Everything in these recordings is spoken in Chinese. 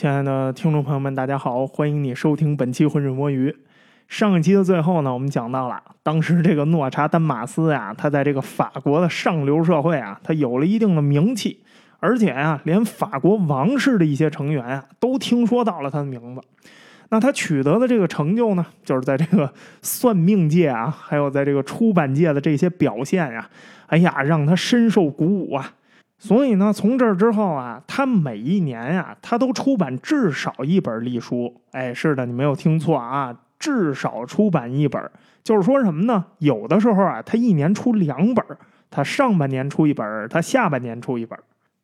亲爱的听众朋友们，大家好，欢迎你收听本期浑水摸鱼。上一期的最后呢，我们讲到了当时这个诺查丹马斯呀，他在这个法国的上流社会啊，他有了一定的名气，而且呀，连法国王室的一些成员啊，都听说到了他的名字。那他取得的这个成就呢，就是在这个算命界啊，还有在这个出版界的这些表现呀，哎呀，让他深受鼓舞啊。所以呢，从这之后啊，他每一年呀，他都出版至少一本隶书。哎，是的，你没有听错啊，至少出版一本。就是说什么呢？有的时候啊，他一年出两本，他上半年出一本，他下半年出一本，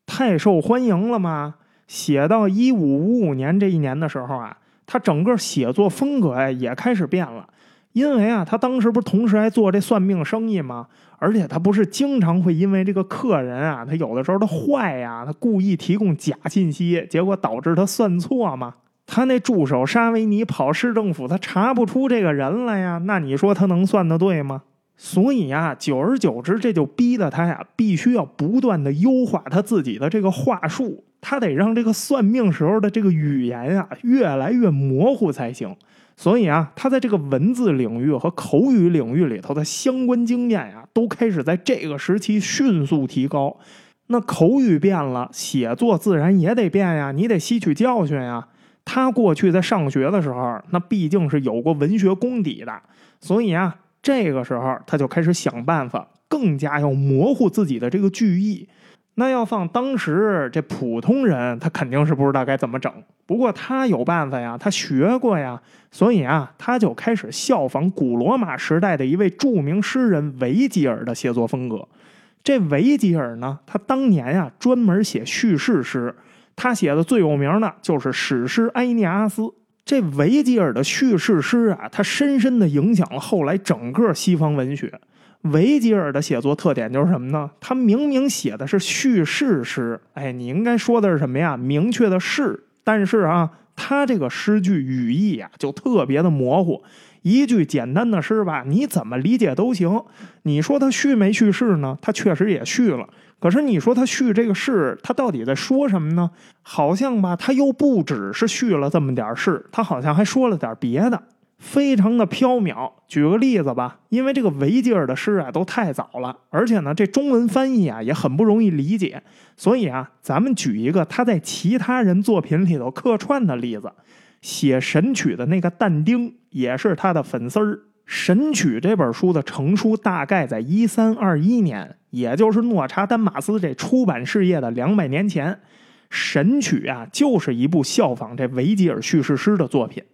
太受欢迎了吗？写到一五五五年这一年的时候啊，他整个写作风格呀也开始变了。因为啊，他当时不是同时还做这算命生意吗？而且他不是经常会因为这个客人啊，他有的时候他坏呀，他故意提供假信息，结果导致他算错吗？他那助手沙维尼跑市政府，他查不出这个人来呀，那你说他能算得对吗？所以呀，久而久之，这就逼得他呀，必须要不断的优化他自己的这个话术，他得让这个算命时候的这个语言啊，越来越模糊才行。所以啊，他在这个文字领域和口语领域里头的相关经验呀，都开始在这个时期迅速提高。那口语变了，写作自然也得变呀，你得吸取教训呀。他过去在上学的时候，那毕竟是有过文学功底的，所以啊，这个时候他就开始想办法，更加要模糊自己的这个句意。那要放当时这普通人，他肯定是不知道该怎么整。不过他有办法呀，他学过呀，所以啊，他就开始效仿古罗马时代的一位著名诗人维吉尔的写作风格。这维吉尔呢，他当年呀专门写叙事诗，他写的最有名的就是史诗《埃涅阿斯》。这维吉尔的叙事诗啊，他深深的影响了后来整个西方文学。维吉尔的写作特点就是什么呢？他明明写的是叙事诗，哎，你应该说的是什么呀？明确的是，但是啊，他这个诗句语义呀，就特别的模糊。一句简单的诗吧，你怎么理解都行。你说他叙没叙事呢？他确实也叙了。可是你说他叙这个事，他到底在说什么呢？好像吧，他又不只是叙了这么点事，他好像还说了点别的。非常的飘渺。举个例子吧，因为这个维吉尔的诗啊都太早了，而且呢这中文翻译啊也很不容易理解，所以啊咱们举一个他在其他人作品里头客串的例子。写《神曲》的那个但丁也是他的粉丝儿。《神曲》这本书的成书大概在一三二一年，也就是诺查丹马斯这出版事业的两百年前。《神曲》啊就是一部效仿这维吉尔叙事诗的作品。《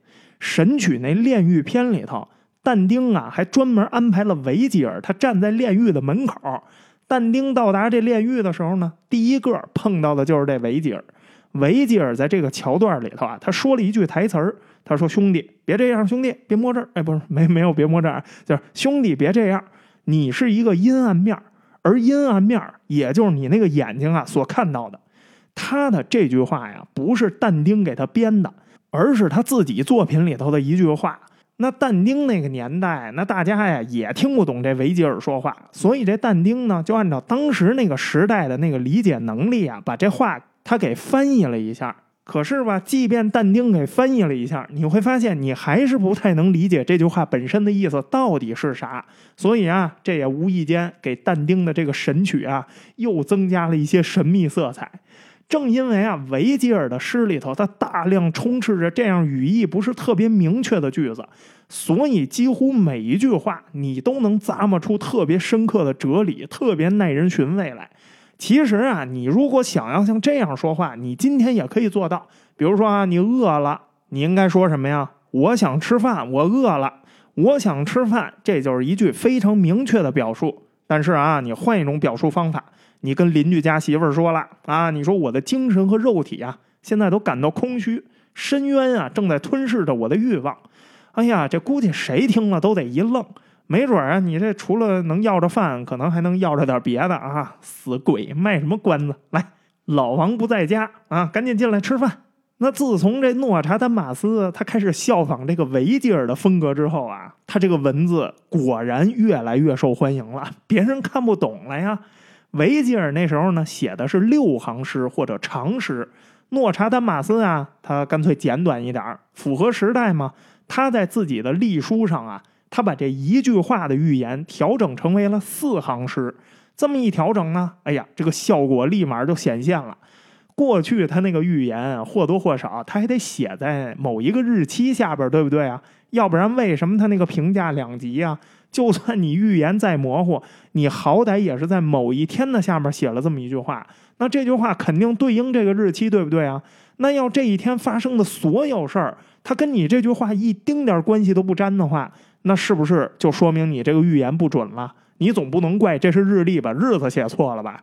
神曲》那炼狱篇里头，但丁啊还专门安排了维吉尔，他站在炼狱的门口。但丁到达这炼狱的时候呢，第一个碰到的就是这维吉尔。维吉尔在这个桥段里头啊，他说了一句台词儿，他说：“兄弟，别这样，兄弟，别摸这儿。”哎，不是，没没有别摸这儿，就是兄弟别这样。你是一个阴暗面，而阴暗面也就是你那个眼睛啊所看到的。他的这句话呀，不是但丁给他编的。而是他自己作品里头的一句话。那但丁那个年代，那大家呀也听不懂这维吉尔说话，所以这但丁呢就按照当时那个时代的那个理解能力啊，把这话他给翻译了一下。可是吧，即便但丁给翻译了一下，你会发现你还是不太能理解这句话本身的意思到底是啥。所以啊，这也无意间给但丁的这个神曲啊又增加了一些神秘色彩。正因为啊，维吉尔的诗里头，它大量充斥着这样语义不是特别明确的句子，所以几乎每一句话你都能咂摸出特别深刻的哲理，特别耐人寻味来。其实啊，你如果想要像这样说话，你今天也可以做到。比如说啊，你饿了，你应该说什么呀？我想吃饭，我饿了，我想吃饭，这就是一句非常明确的表述。但是啊，你换一种表述方法。你跟邻居家媳妇儿说了啊？你说我的精神和肉体啊，现在都感到空虚，深渊啊正在吞噬着我的欲望。哎呀，这估计谁听了都得一愣。没准啊，你这除了能要着饭，可能还能要着点别的啊！死鬼，卖什么关子？来，老王不在家啊，赶紧进来吃饭。那自从这诺查丹马斯他开始效仿这个维吉尔的风格之后啊，他这个文字果然越来越受欢迎了，别人看不懂了呀。维吉尔那时候呢，写的是六行诗或者长诗。诺查丹马斯啊，他干脆简短一点符合时代嘛。他在自己的隶书上啊，他把这一句话的预言调整成为了四行诗。这么一调整呢，哎呀，这个效果立马就显现了。过去他那个预言或多或少，他还得写在某一个日期下边，对不对啊？要不然为什么他那个评价两极啊？就算你预言再模糊，你好歹也是在某一天的下面写了这么一句话，那这句话肯定对应这个日期，对不对啊？那要这一天发生的所有事儿，它跟你这句话一丁点关系都不沾的话，那是不是就说明你这个预言不准了？你总不能怪这是日历吧？日子写错了吧？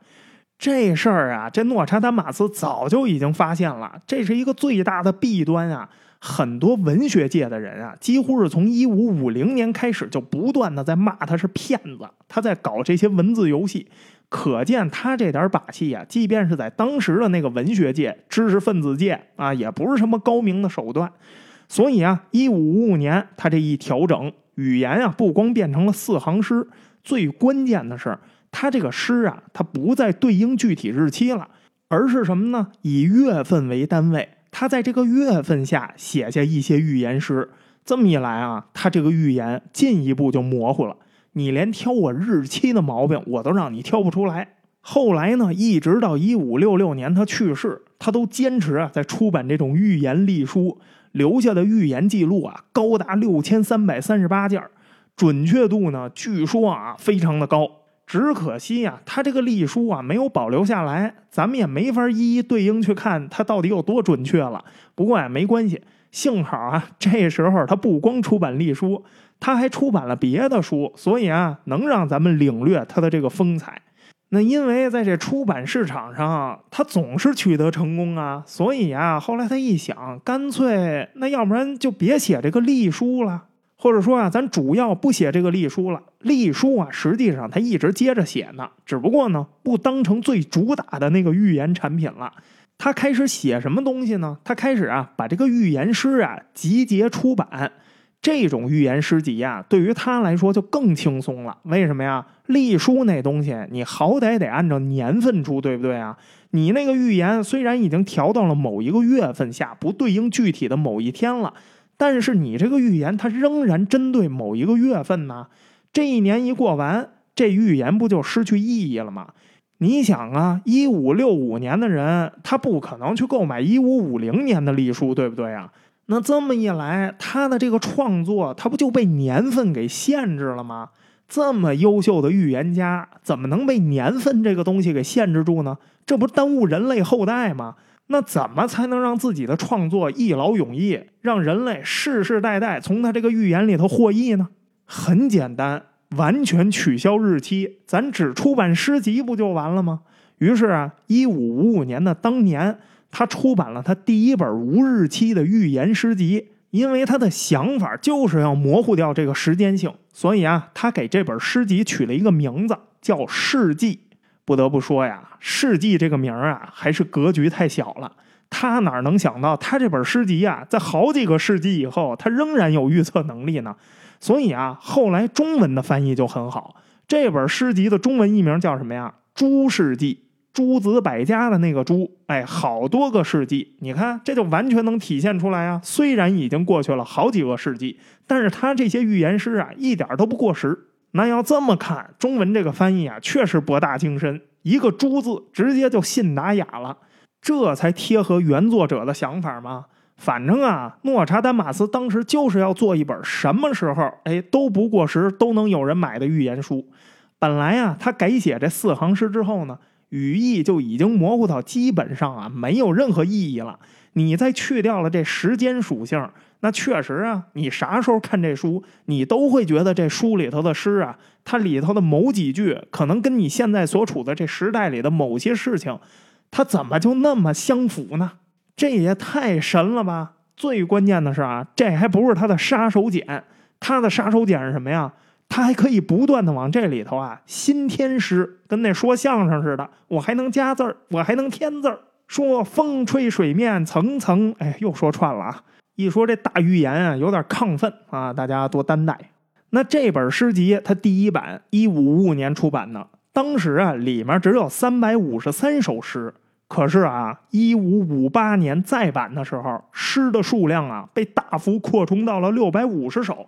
这事儿啊，这诺查丹马斯早就已经发现了，这是一个最大的弊端啊！很多文学界的人啊，几乎是从一五五零年开始就不断的在骂他是骗子，他在搞这些文字游戏，可见他这点把戏啊，即便是在当时的那个文学界、知识分子界啊，也不是什么高明的手段。所以啊，一五五五年他这一调整语言啊，不光变成了四行诗，最关键的是。他这个诗啊，它不再对应具体日期了，而是什么呢？以月份为单位，他在这个月份下写下一些预言诗。这么一来啊，他这个预言进一步就模糊了。你连挑我日期的毛病，我都让你挑不出来。后来呢，一直到一五六六年他去世，他都坚持啊在出版这种预言历书，留下的预言记录啊高达六千三百三十八件，准确度呢据说啊非常的高。只可惜呀，他这个隶书啊没有保留下来，咱们也没法一一对应去看它到底有多准确了。不过呀，没关系，幸好啊，这时候他不光出版隶书，他还出版了别的书，所以啊，能让咱们领略他的这个风采。那因为在这出版市场上，他总是取得成功啊，所以啊，后来他一想，干脆那要不然就别写这个隶书了。或者说啊，咱主要不写这个隶书了。隶书啊，实际上他一直接着写呢，只不过呢，不当成最主打的那个预言产品了。他开始写什么东西呢？他开始啊，把这个预言诗啊集结出版。这种预言诗集啊，对于他来说就更轻松了。为什么呀？隶书那东西，你好歹得按照年份出，对不对啊？你那个预言虽然已经调到了某一个月份下，不对应具体的某一天了。但是你这个预言，它仍然针对某一个月份呢。这一年一过完，这预言不就失去意义了吗？你想啊，一五六五年的人，他不可能去购买一五五零年的历书，对不对啊？那这么一来，他的这个创作，他不就被年份给限制了吗？这么优秀的预言家，怎么能被年份这个东西给限制住呢？这不耽误人类后代吗？那怎么才能让自己的创作一劳永逸，让人类世世代代从他这个预言里头获益呢？很简单，完全取消日期，咱只出版诗集不就完了吗？于是啊，一五五五年的当年，他出版了他第一本无日期的预言诗集。因为他的想法就是要模糊掉这个时间性，所以啊，他给这本诗集取了一个名字，叫《世纪》。不得不说呀，世纪这个名儿啊，还是格局太小了。他哪能想到，他这本诗集啊，在好几个世纪以后，他仍然有预测能力呢？所以啊，后来中文的翻译就很好。这本诗集的中文译名叫什么呀？《诸世纪》，诸子百家的那个“诸”。哎，好多个世纪，你看，这就完全能体现出来啊。虽然已经过去了好几个世纪，但是他这些预言诗啊，一点都不过时。那要这么看，中文这个翻译啊，确实博大精深。一个“猪”字，直接就信达雅了，这才贴合原作者的想法嘛。反正啊，诺查丹马斯当时就是要做一本什么时候哎都不过时、都能有人买的预言书。本来啊，他改写这四行诗之后呢，语义就已经模糊到基本上啊没有任何意义了。你再去掉了这时间属性。那确实啊，你啥时候看这书，你都会觉得这书里头的诗啊，它里头的某几句，可能跟你现在所处的这时代里的某些事情，它怎么就那么相符呢？这也太神了吧！最关键的是啊，这还不是他的杀手锏，他的杀手锏是什么呀？他还可以不断的往这里头啊新添诗，跟那说相声似的，我还能加字儿，我还能添字儿，说风吹水面层层，哎，又说串了啊。一说这大预言啊，有点亢奋啊，大家多担待。那这本诗集，它第一版一五五五年出版的，当时啊，里面只有三百五十三首诗，可是啊，一五五八年再版的时候，诗的数量啊被大幅扩充到了六百五十首。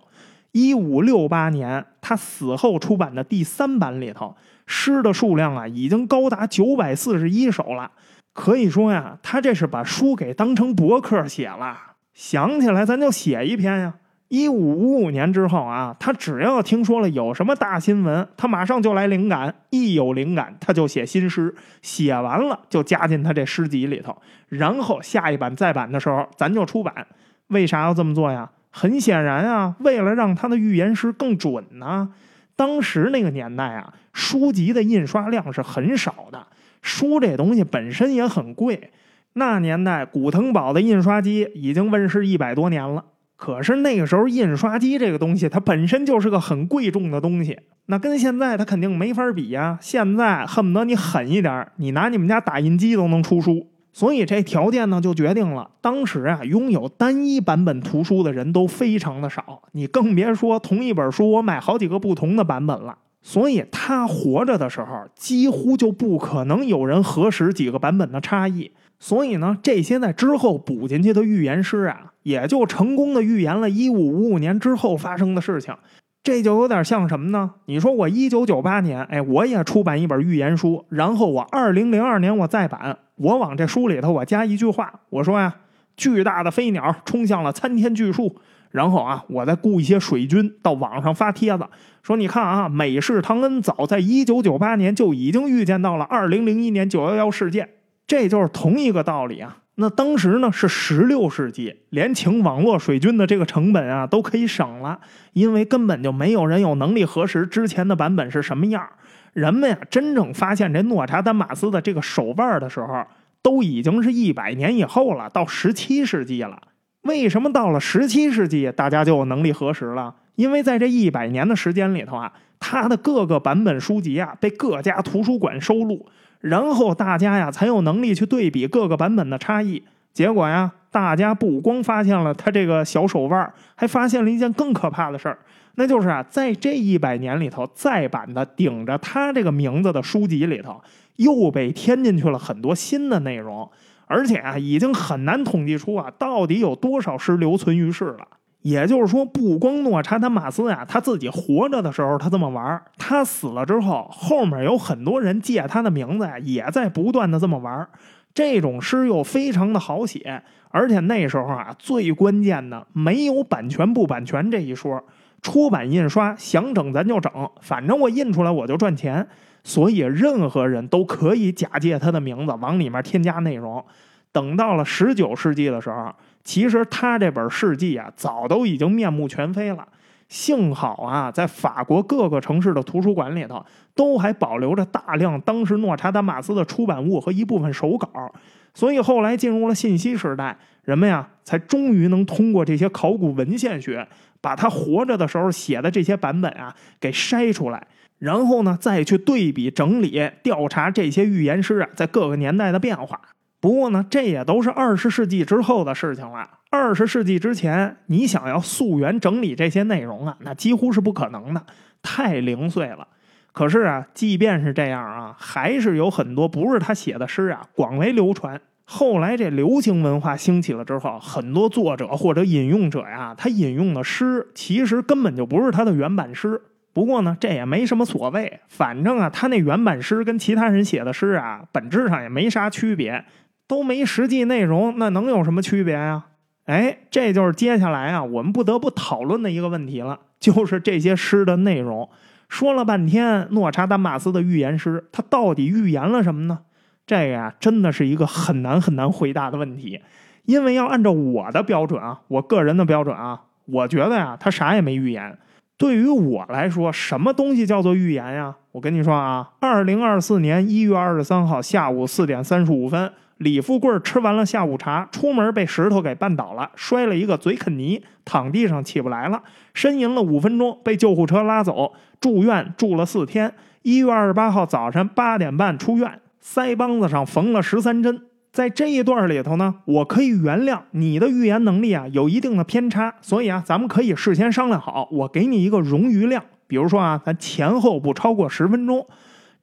一五六八年他死后出版的第三版里头，诗的数量啊已经高达九百四十一首了。可以说呀，他这是把书给当成博客写了。想起来咱就写一篇呀。一五五五年之后啊，他只要听说了有什么大新闻，他马上就来灵感，一有灵感他就写新诗，写完了就加进他这诗集里头，然后下一版再版的时候咱就出版。为啥要这么做呀？很显然啊，为了让他的预言诗更准呢。当时那个年代啊，书籍的印刷量是很少的，书这东西本身也很贵。那年代古腾堡的印刷机已经问世一百多年了。可是那个时候，印刷机这个东西，它本身就是个很贵重的东西，那跟现在它肯定没法比呀。现在恨不得你狠一点，你拿你们家打印机都能出书。所以这条件呢，就决定了当时啊，拥有单一版本图书的人都非常的少，你更别说同一本书我买好几个不同的版本了。所以他活着的时候，几乎就不可能有人核实几个版本的差异。所以呢，这些在之后补进去的预言诗啊，也就成功的预言了1555年之后发生的事情。这就有点像什么呢？你说我1998年，哎，我也出版一本预言书，然后我2002年我再版，我往这书里头我加一句话，我说呀，巨大的飞鸟冲向了参天巨树，然后啊，我再雇一些水军到网上发帖子，说你看啊，美式唐恩早在1998年就已经预见到了2001年911事件。这就是同一个道理啊！那当时呢是十六世纪，连请网络水军的这个成本啊都可以省了，因为根本就没有人有能力核实之前的版本是什么样。人们呀真正发现这诺查丹马斯的这个手腕的时候，都已经是一百年以后了，到十七世纪了。为什么到了十七世纪大家就有能力核实了？因为在这一百年的时间里头啊，它的各个版本书籍啊被各家图书馆收录。然后大家呀才有能力去对比各个版本的差异。结果呀，大家不光发现了他这个小手腕，还发现了一件更可怕的事儿，那就是啊，在这一百年里头，再版的顶着他这个名字的书籍里头，又被添进去了很多新的内容，而且啊，已经很难统计出啊，到底有多少诗留存于世了。也就是说，不光诺查丹马斯呀，他自己活着的时候他这么玩他死了之后，后面有很多人借他的名字呀，也在不断的这么玩这种诗又非常的好写，而且那时候啊，最关键的没有版权不版权这一说，出版印刷想整咱就整，反正我印出来我就赚钱，所以任何人都可以假借他的名字往里面添加内容。等到了十九世纪的时候。其实他这本事迹啊，早都已经面目全非了。幸好啊，在法国各个城市的图书馆里头，都还保留着大量当时诺查丹马斯的出版物和一部分手稿。所以后来进入了信息时代，人们呀，才终于能通过这些考古文献学，把他活着的时候写的这些版本啊给筛出来，然后呢，再去对比整理调查这些预言诗啊在各个年代的变化。不过呢，这也都是二十世纪之后的事情了。二十世纪之前，你想要溯源整理这些内容啊，那几乎是不可能的，太零碎了。可是啊，即便是这样啊，还是有很多不是他写的诗啊，广为流传。后来这流行文化兴起了之后，很多作者或者引用者呀，他引用的诗其实根本就不是他的原版诗。不过呢，这也没什么所谓，反正啊，他那原版诗跟其他人写的诗啊，本质上也没啥区别。都没实际内容，那能有什么区别呀？哎，这就是接下来啊，我们不得不讨论的一个问题了，就是这些诗的内容。说了半天，诺查丹马斯的预言诗，他到底预言了什么呢？这个呀，真的是一个很难很难回答的问题。因为要按照我的标准啊，我个人的标准啊，我觉得呀，他啥也没预言。对于我来说，什么东西叫做预言呀？我跟你说啊，二零二四年一月二十三号下午四点三十五分。李富贵吃完了下午茶，出门被石头给绊倒了，摔了一个嘴啃泥，躺地上起不来了，呻吟了五分钟，被救护车拉走，住院住了四天。一月二十八号早晨八点半出院，腮帮子上缝了十三针。在这一段里头呢，我可以原谅你的预言能力啊有一定的偏差，所以啊，咱们可以事先商量好，我给你一个冗余量，比如说啊，咱前后不超过十分钟。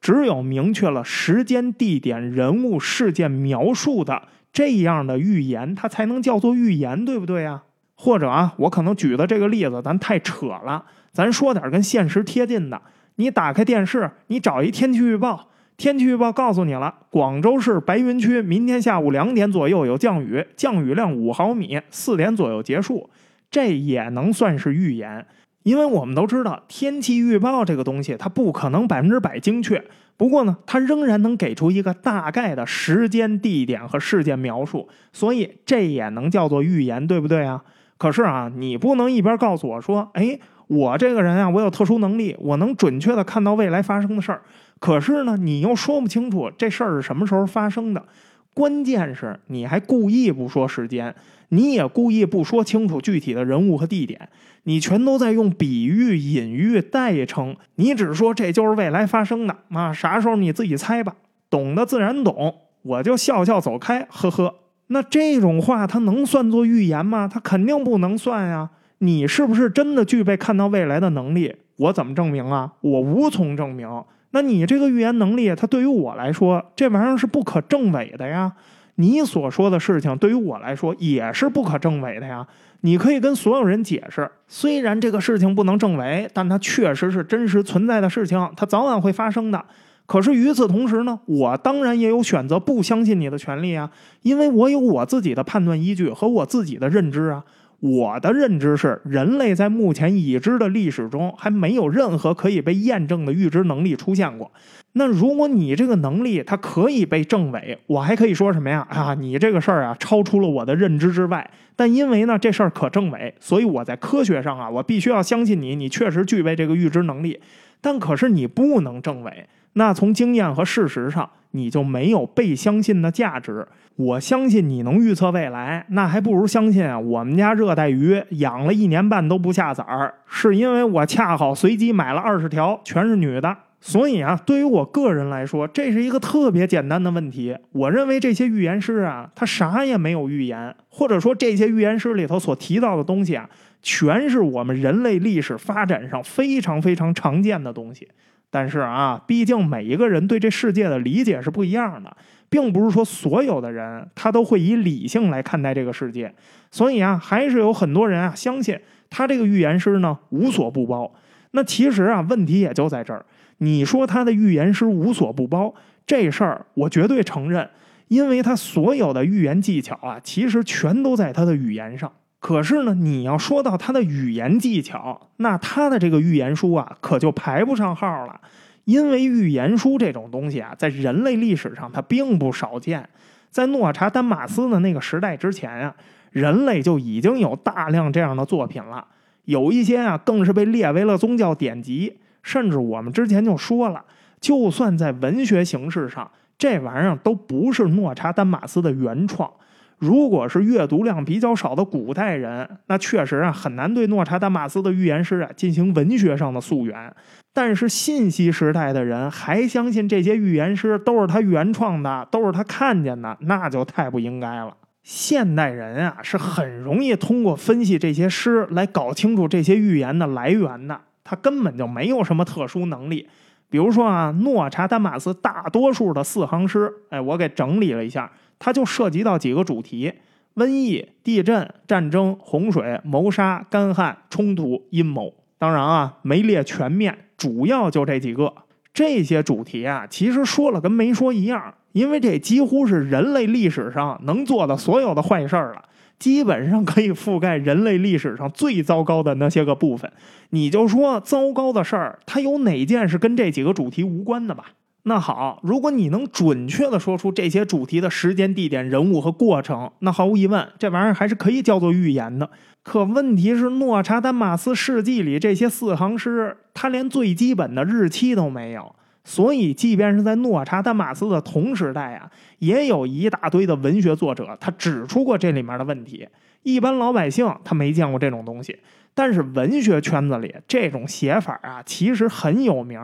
只有明确了时间、地点、人物、事件描述的这样的预言，它才能叫做预言，对不对啊？或者啊，我可能举的这个例子咱太扯了，咱说点跟现实贴近的。你打开电视，你找一天气预报，天气预报告诉你了，广州市白云区明天下午两点左右有降雨，降雨量五毫米，四点左右结束，这也能算是预言。因为我们都知道，天气预报这个东西，它不可能百分之百精确。不过呢，它仍然能给出一个大概的时间、地点和事件描述，所以这也能叫做预言，对不对啊？可是啊，你不能一边告诉我说，哎，我这个人啊，我有特殊能力，我能准确的看到未来发生的事儿。可是呢，你又说不清楚这事儿是什么时候发生的。关键是你还故意不说时间，你也故意不说清楚具体的人物和地点，你全都在用比喻、隐喻、代称。你只说这就是未来发生的啊，啥时候你自己猜吧，懂的自然懂，我就笑笑走开，呵呵。那这种话，它能算作预言吗？它肯定不能算呀！你是不是真的具备看到未来的能力？我怎么证明啊？我无从证明。那你这个预言能力，它对于我来说，这玩意儿是不可证伪的呀。你所说的事情，对于我来说也是不可证伪的呀。你可以跟所有人解释，虽然这个事情不能证伪，但它确实是真实存在的事情，它早晚会发生的。可是与此同时呢，我当然也有选择不相信你的权利啊，因为我有我自己的判断依据和我自己的认知啊。我的认知是，人类在目前已知的历史中还没有任何可以被验证的预知能力出现过。那如果你这个能力它可以被证伪，我还可以说什么呀？啊，你这个事儿啊超出了我的认知之外。但因为呢这事儿可证伪，所以我在科学上啊，我必须要相信你，你确实具备这个预知能力。但可是你不能证伪。那从经验和事实上，你就没有被相信的价值。我相信你能预测未来，那还不如相信啊！我们家热带鱼养了一年半都不下崽儿，是因为我恰好随机买了二十条，全是女的。所以啊，对于我个人来说，这是一个特别简单的问题。我认为这些预言师啊，他啥也没有预言，或者说这些预言师里头所提到的东西啊，全是我们人类历史发展上非常非常常见的东西。但是啊，毕竟每一个人对这世界的理解是不一样的，并不是说所有的人他都会以理性来看待这个世界，所以啊，还是有很多人啊相信他这个预言师呢无所不包。那其实啊，问题也就在这儿。你说他的预言师无所不包这事儿，我绝对承认，因为他所有的预言技巧啊，其实全都在他的语言上。可是呢，你要说到他的语言技巧，那他的这个预言书啊，可就排不上号了。因为预言书这种东西啊，在人类历史上它并不少见。在诺查丹马斯的那个时代之前啊，人类就已经有大量这样的作品了，有一些啊，更是被列为了宗教典籍。甚至我们之前就说了，就算在文学形式上，这玩意儿都不是诺查丹马斯的原创。如果是阅读量比较少的古代人，那确实啊很难对诺查丹马斯的预言师啊进行文学上的溯源。但是信息时代的人还相信这些预言师都是他原创的，都是他看见的，那就太不应该了。现代人啊是很容易通过分析这些诗来搞清楚这些预言的来源的，他根本就没有什么特殊能力。比如说啊，诺查丹马斯大多数的四行诗，哎，我给整理了一下。它就涉及到几个主题：瘟疫、地震、战争、洪水、谋杀、干旱、冲突、阴谋。当然啊，没列全面，主要就这几个。这些主题啊，其实说了跟没说一样，因为这几乎是人类历史上能做的所有的坏事儿了，基本上可以覆盖人类历史上最糟糕的那些个部分。你就说糟糕的事儿，它有哪件是跟这几个主题无关的吧？那好，如果你能准确的说出这些主题的时间、地点、人物和过程，那毫无疑问，这玩意儿还是可以叫做预言的。可问题是，诺查丹马斯事迹里这些四行诗，它连最基本的日期都没有。所以，即便是在诺查丹马斯的同时代啊，也有一大堆的文学作者，他指出过这里面的问题。一般老百姓他没见过这种东西，但是文学圈子里这种写法啊，其实很有名。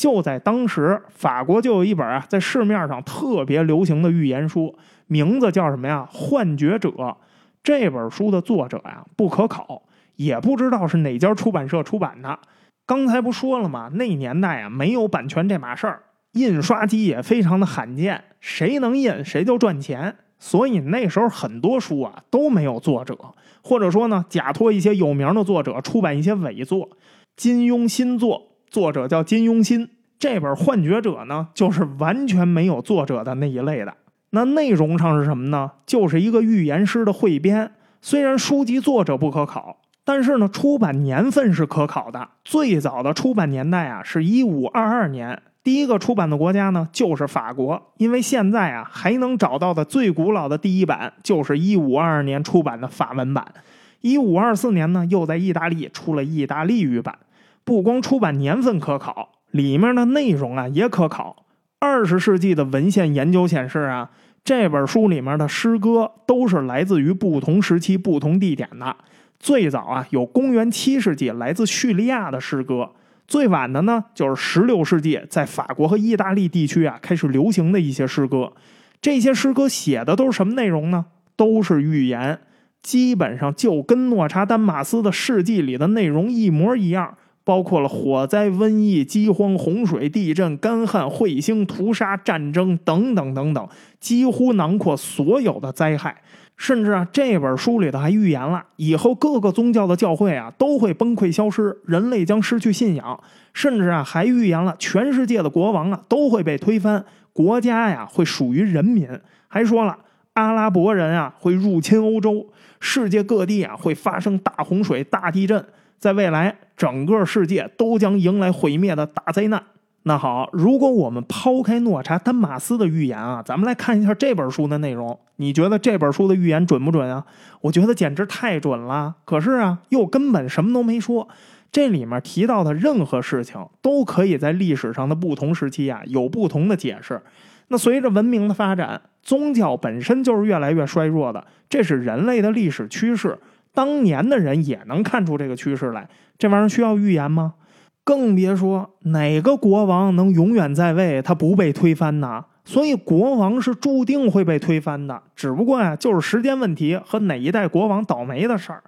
就在当时，法国就有一本啊，在市面上特别流行的预言书，名字叫什么呀？《幻觉者》。这本书的作者呀不可考，也不知道是哪家出版社出版的。刚才不说了吗？那年代啊没有版权这码事儿，印刷机也非常的罕见，谁能印谁就赚钱。所以那时候很多书啊都没有作者，或者说呢假托一些有名的作者出版一些伪作。金庸新作，作者叫金庸新。这本《幻觉者》呢，就是完全没有作者的那一类的。那内容上是什么呢？就是一个预言师的汇编。虽然书籍作者不可考，但是呢，出版年份是可考的。最早的出版年代啊，是一五二二年。第一个出版的国家呢，就是法国，因为现在啊还能找到的最古老的第一版就是一五二二年出版的法文版。一五二四年呢，又在意大利出了意大利语版。不光出版年份可考，里面的内容啊也可考。二十世纪的文献研究显示啊，这本书里面的诗歌都是来自于不同时期、不同地点的。最早啊，有公元七世纪来自叙利亚的诗歌。最晚的呢，就是十六世纪在法国和意大利地区啊开始流行的一些诗歌。这些诗歌写的都是什么内容呢？都是预言，基本上就跟诺查丹马斯的事迹里的内容一模一样，包括了火灾、瘟疫、饥荒、洪水、地震、干旱、彗星、屠杀、战争等等等等，几乎囊括所有的灾害。甚至啊，这本书里头还预言了以后各个宗教的教会啊都会崩溃消失，人类将失去信仰。甚至啊，还预言了全世界的国王啊都会被推翻，国家呀会属于人民。还说了阿拉伯人啊会入侵欧洲，世界各地啊会发生大洪水、大地震，在未来整个世界都将迎来毁灭的大灾难。那好，如果我们抛开诺查丹马斯的预言啊，咱们来看一下这本书的内容。你觉得这本书的预言准不准啊？我觉得简直太准了。可是啊，又根本什么都没说。这里面提到的任何事情，都可以在历史上的不同时期啊有不同的解释。那随着文明的发展，宗教本身就是越来越衰弱的，这是人类的历史趋势。当年的人也能看出这个趋势来，这玩意儿需要预言吗？更别说哪个国王能永远在位，他不被推翻呢？所以国王是注定会被推翻的，只不过呀，就是时间问题和哪一代国王倒霉的事儿。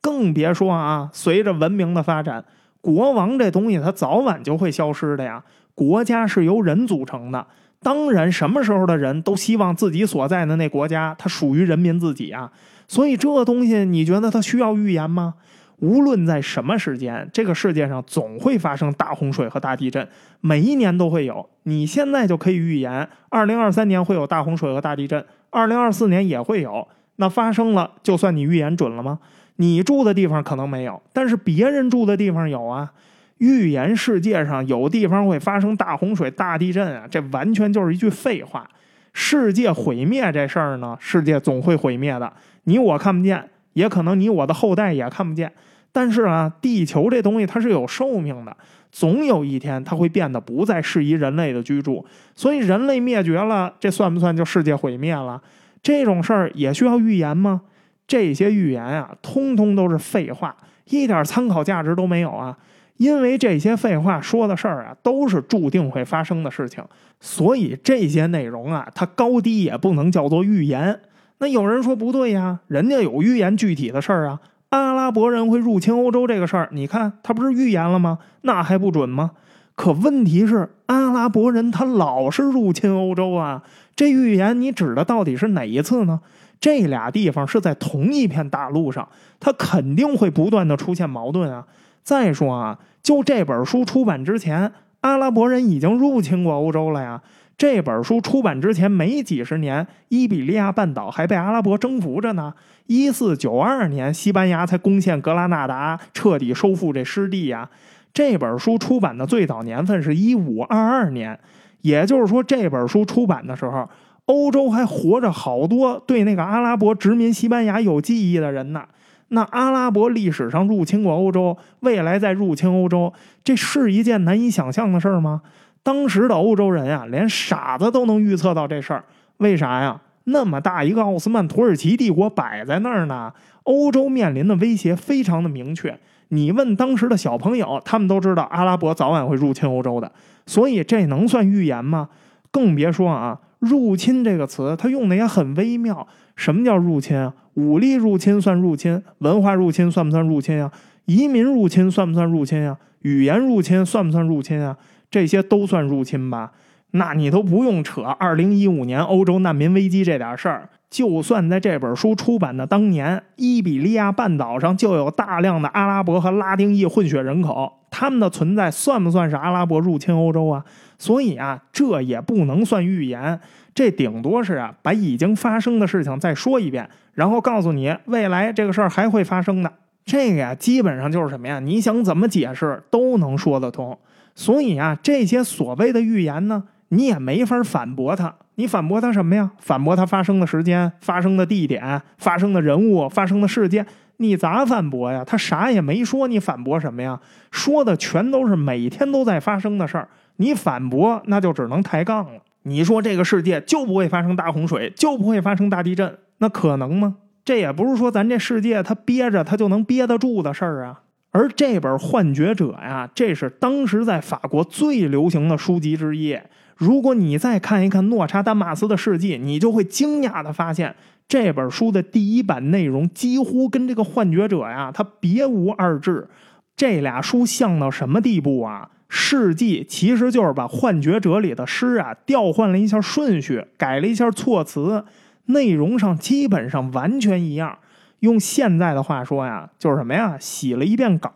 更别说啊，随着文明的发展，国王这东西它早晚就会消失的呀。国家是由人组成的，当然什么时候的人都希望自己所在的那国家它属于人民自己啊。所以这东西你觉得它需要预言吗？无论在什么时间，这个世界上总会发生大洪水和大地震，每一年都会有。你现在就可以预言，二零二三年会有大洪水和大地震，二零二四年也会有。那发生了，就算你预言准了吗？你住的地方可能没有，但是别人住的地方有啊。预言世界上有地方会发生大洪水、大地震啊，这完全就是一句废话。世界毁灭这事儿呢，世界总会毁灭的，你我看不见，也可能你我的后代也看不见。但是啊，地球这东西它是有寿命的，总有一天它会变得不再适宜人类的居住。所以人类灭绝了，这算不算就世界毁灭了？这种事儿也需要预言吗？这些预言啊，通通都是废话，一点参考价值都没有啊！因为这些废话说的事儿啊，都是注定会发生的事情，所以这些内容啊，它高低也不能叫做预言。那有人说不对呀，人家有预言具体的事儿啊。阿拉伯人会入侵欧洲这个事儿，你看他不是预言了吗？那还不准吗？可问题是，阿拉伯人他老是入侵欧洲啊！这预言你指的到底是哪一次呢？这俩地方是在同一片大陆上，他肯定会不断的出现矛盾啊！再说啊，就这本书出版之前，阿拉伯人已经入侵过欧洲了呀。这本书出版之前没几十年，伊比利亚半岛还被阿拉伯征服着呢。一四九二年，西班牙才攻陷格拉纳达，彻底收复这失地呀。这本书出版的最早年份是一五二二年，也就是说，这本书出版的时候，欧洲还活着好多对那个阿拉伯殖民西班牙有记忆的人呢。那阿拉伯历史上入侵过欧洲，未来再入侵欧洲，这是一件难以想象的事儿吗？当时的欧洲人呀，连傻子都能预测到这事儿。为啥呀？那么大一个奥斯曼土耳其帝国摆在那儿呢，欧洲面临的威胁非常的明确。你问当时的小朋友，他们都知道阿拉伯早晚会入侵欧洲的。所以这能算预言吗？更别说啊，入侵这个词，它用的也很微妙。什么叫入侵啊？武力入侵算入侵？文化入侵算不算入侵啊？移民入侵算不算入侵啊？语言入侵算不算入侵啊？这些都算入侵吧？那你都不用扯二零一五年欧洲难民危机这点事儿。就算在这本书出版的当年，伊比利亚半岛上就有大量的阿拉伯和拉丁裔混血人口，他们的存在算不算是阿拉伯入侵欧洲啊？所以啊，这也不能算预言，这顶多是啊，把已经发生的事情再说一遍，然后告诉你未来这个事儿还会发生的。这个呀，基本上就是什么呀？你想怎么解释都能说得通。所以啊，这些所谓的预言呢，你也没法反驳他。你反驳他什么呀？反驳他发生的时间、发生的地点、发生的人物、发生的事件，你咋反驳呀？他啥也没说，你反驳什么呀？说的全都是每天都在发生的事儿，你反驳那就只能抬杠了。你说这个世界就不会发生大洪水，就不会发生大地震，那可能吗？这也不是说咱这世界它憋着它就能憋得住的事儿啊。而这本《幻觉者》呀，这是当时在法国最流行的书籍之一。如果你再看一看诺查丹马斯的事迹，你就会惊讶的发现，这本书的第一版内容几乎跟这个幻觉者呀，它别无二致。这俩书像到什么地步啊？事迹其实就是把幻觉者里的诗啊调换了一下顺序，改了一下措辞，内容上基本上完全一样。用现在的话说呀，就是什么呀？洗了一遍稿，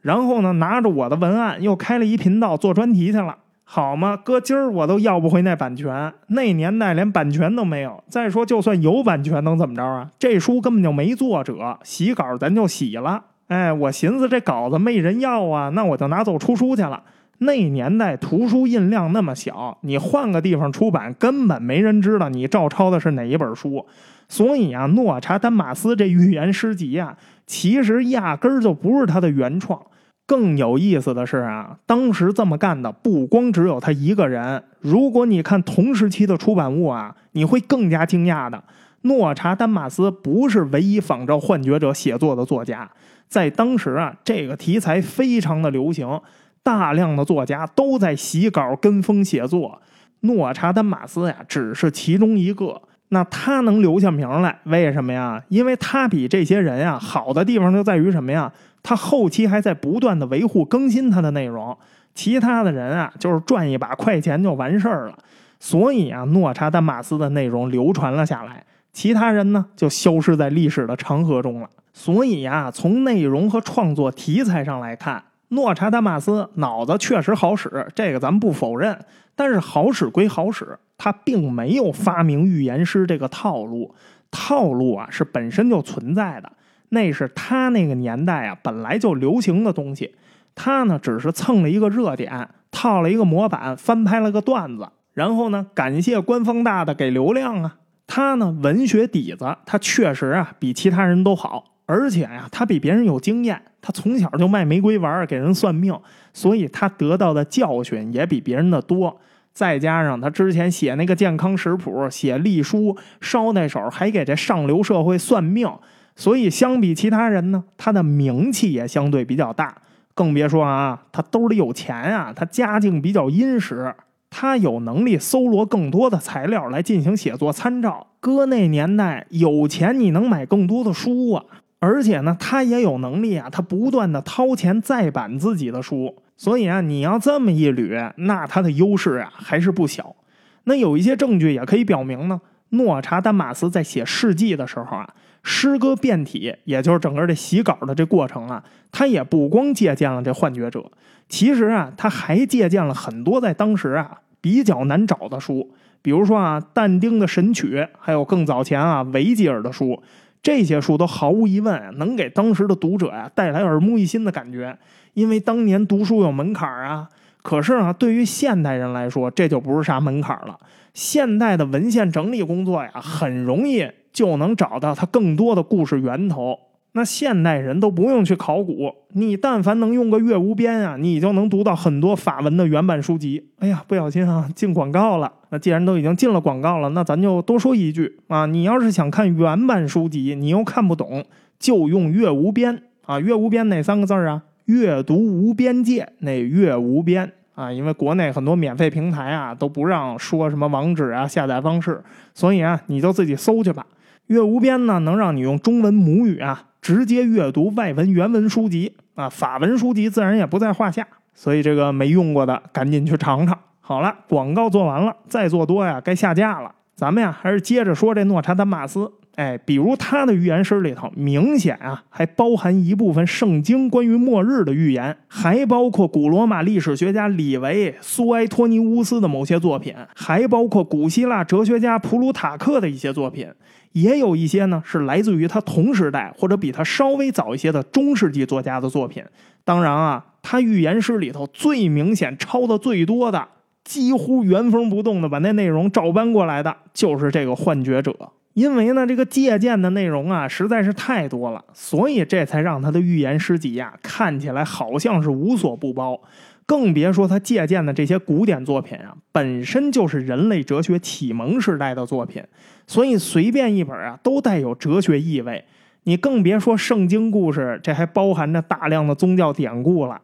然后呢，拿着我的文案又开了一频道做专题去了。好吗？哥，今儿我都要不回那版权。那年代连版权都没有。再说，就算有版权，能怎么着啊？这书根本就没作者，洗稿咱就洗了。哎，我寻思这稿子没人要啊，那我就拿走出书去了。那年代图书印量那么小，你换个地方出版，根本没人知道你照抄的是哪一本书。所以啊，诺查丹马斯这预言诗集啊，其实压根儿就不是他的原创。更有意思的是啊，当时这么干的不光只有他一个人。如果你看同时期的出版物啊，你会更加惊讶的。诺查丹马斯不是唯一仿照幻觉者写作的作家，在当时啊，这个题材非常的流行，大量的作家都在洗稿跟风写作。诺查丹马斯呀，只是其中一个。那他能留下名来，为什么呀？因为他比这些人呀好的地方就在于什么呀？他后期还在不断的维护更新他的内容，其他的人啊就是赚一把快钱就完事儿了。所以啊，诺查丹马斯的内容流传了下来，其他人呢就消失在历史的长河中了。所以啊，从内容和创作题材上来看，诺查丹马斯脑子确实好使，这个咱们不否认。但是好使归好使，他并没有发明预言师这个套路，套路啊是本身就存在的。那是他那个年代啊，本来就流行的东西。他呢，只是蹭了一个热点，套了一个模板，翻拍了个段子，然后呢，感谢官方大的给流量啊。他呢，文学底子他确实啊比其他人都好，而且呀，他比别人有经验。他从小就卖玫瑰丸给人算命，所以他得到的教训也比别人的多。再加上他之前写那个健康食谱，写隶书，捎带手还给这上流社会算命。所以，相比其他人呢，他的名气也相对比较大。更别说啊，他兜里有钱啊，他家境比较殷实，他有能力搜罗更多的材料来进行写作参照。搁那年代，有钱你能买更多的书啊，而且呢，他也有能力啊，他不断的掏钱再版自己的书。所以啊，你要这么一捋，那他的优势啊还是不小。那有一些证据也可以表明呢，诺查丹马斯在写事迹的时候啊。诗歌变体，也就是整个这洗稿的这过程啊，他也不光借鉴了这幻觉者，其实啊，他还借鉴了很多在当时啊比较难找的书，比如说啊但丁的《神曲》，还有更早前啊维吉尔的书，这些书都毫无疑问能给当时的读者呀带来耳目一新的感觉，因为当年读书有门槛啊。可是啊，对于现代人来说，这就不是啥门槛了。现代的文献整理工作呀，很容易。就能找到它更多的故事源头。那现代人都不用去考古，你但凡能用个月无边啊，你就能读到很多法文的原版书籍。哎呀，不小心啊，进广告了。那既然都已经进了广告了，那咱就多说一句啊，你要是想看原版书籍，你又看不懂，就用月无边啊。月无边哪三个字啊？阅读无边界，那月无边啊。因为国内很多免费平台啊都不让说什么网址啊、下载方式，所以啊，你就自己搜去吧。阅无边呢，能让你用中文母语啊，直接阅读外文原文书籍啊，法文书籍自然也不在话下。所以这个没用过的，赶紧去尝尝。好了，广告做完了，再做多呀，该下架了。咱们呀，还是接着说这诺查丹马斯。哎，比如他的预言诗里头，明显啊，还包含一部分圣经关于末日的预言，还包括古罗马历史学家李维、苏埃托尼乌斯的某些作品，还包括古希腊哲学家普鲁塔克的一些作品，也有一些呢是来自于他同时代或者比他稍微早一些的中世纪作家的作品。当然啊，他预言诗里头最明显、抄的最多的。几乎原封不动的把那内容照搬过来的，就是这个幻觉者。因为呢，这个借鉴的内容啊实在是太多了，所以这才让他的预言诗集呀看起来好像是无所不包。更别说他借鉴的这些古典作品啊，本身就是人类哲学启蒙时代的作品，所以随便一本啊都带有哲学意味。你更别说圣经故事，这还包含着大量的宗教典故了。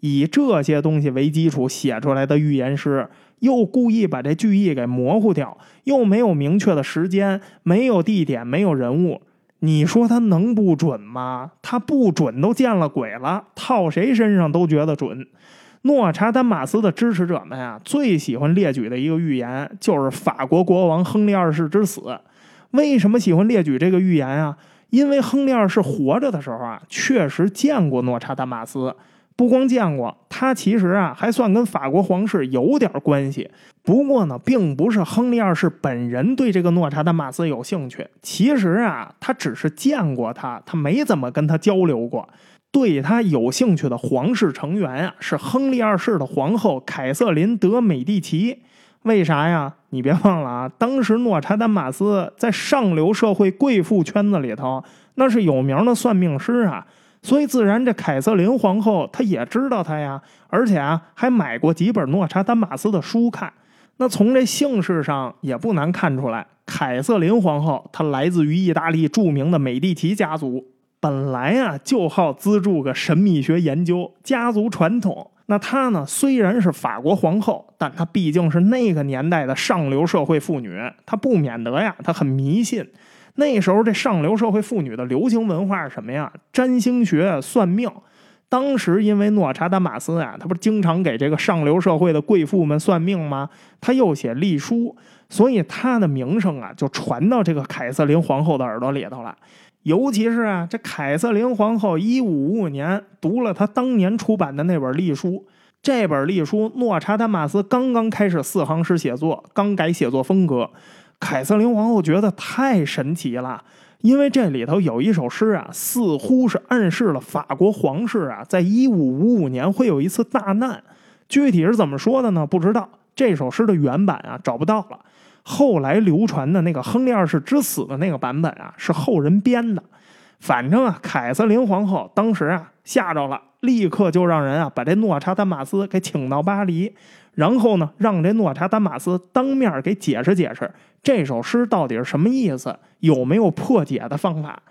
以这些东西为基础写出来的预言诗，又故意把这句意给模糊掉，又没有明确的时间，没有地点，没有人物，你说他能不准吗？他不准都见了鬼了，套谁身上都觉得准。诺查丹马斯的支持者们啊，最喜欢列举的一个预言就是法国国王亨利二世之死。为什么喜欢列举这个预言啊？因为亨利二世活着的时候啊，确实见过诺查丹马斯。不光见过他，其实啊还算跟法国皇室有点关系。不过呢，并不是亨利二世本人对这个诺查丹马斯有兴趣。其实啊，他只是见过他，他没怎么跟他交流过。对他有兴趣的皇室成员啊，是亨利二世的皇后凯瑟琳·德美第奇。为啥呀？你别忘了啊，当时诺查丹马斯在上流社会贵妇圈子里头，那是有名的算命师啊。所以，自然这凯瑟琳皇后她也知道他呀，而且啊，还买过几本诺查丹马斯的书看。那从这姓氏上也不难看出来，凯瑟琳皇后她来自于意大利著名的美第奇家族，本来啊就好资助个神秘学研究，家族传统。那她呢，虽然是法国皇后，但她毕竟是那个年代的上流社会妇女，她不免得呀，她很迷信。那时候，这上流社会妇女的流行文化是什么呀？占星学、算命。当时因为诺查丹马斯啊，他不是经常给这个上流社会的贵妇们算命吗？他又写隶书，所以他的名声啊，就传到这个凯瑟琳皇后的耳朵里头了。尤其是啊，这凯瑟琳皇后一五五五年读了他当年出版的那本隶书，这本隶书，诺查丹马斯刚刚开始四行诗写作，刚改写作风格。凯瑟琳皇后觉得太神奇了，因为这里头有一首诗啊，似乎是暗示了法国皇室啊，在一五五五年会有一次大难。具体是怎么说的呢？不知道。这首诗的原版啊，找不到了。后来流传的那个亨利二世之死的那个版本啊，是后人编的。反正啊，凯瑟琳皇后当时啊吓着了，立刻就让人啊把这诺查丹马斯给请到巴黎。然后呢，让这诺查丹马斯当面给解释解释这首诗到底是什么意思，有没有破解的方法。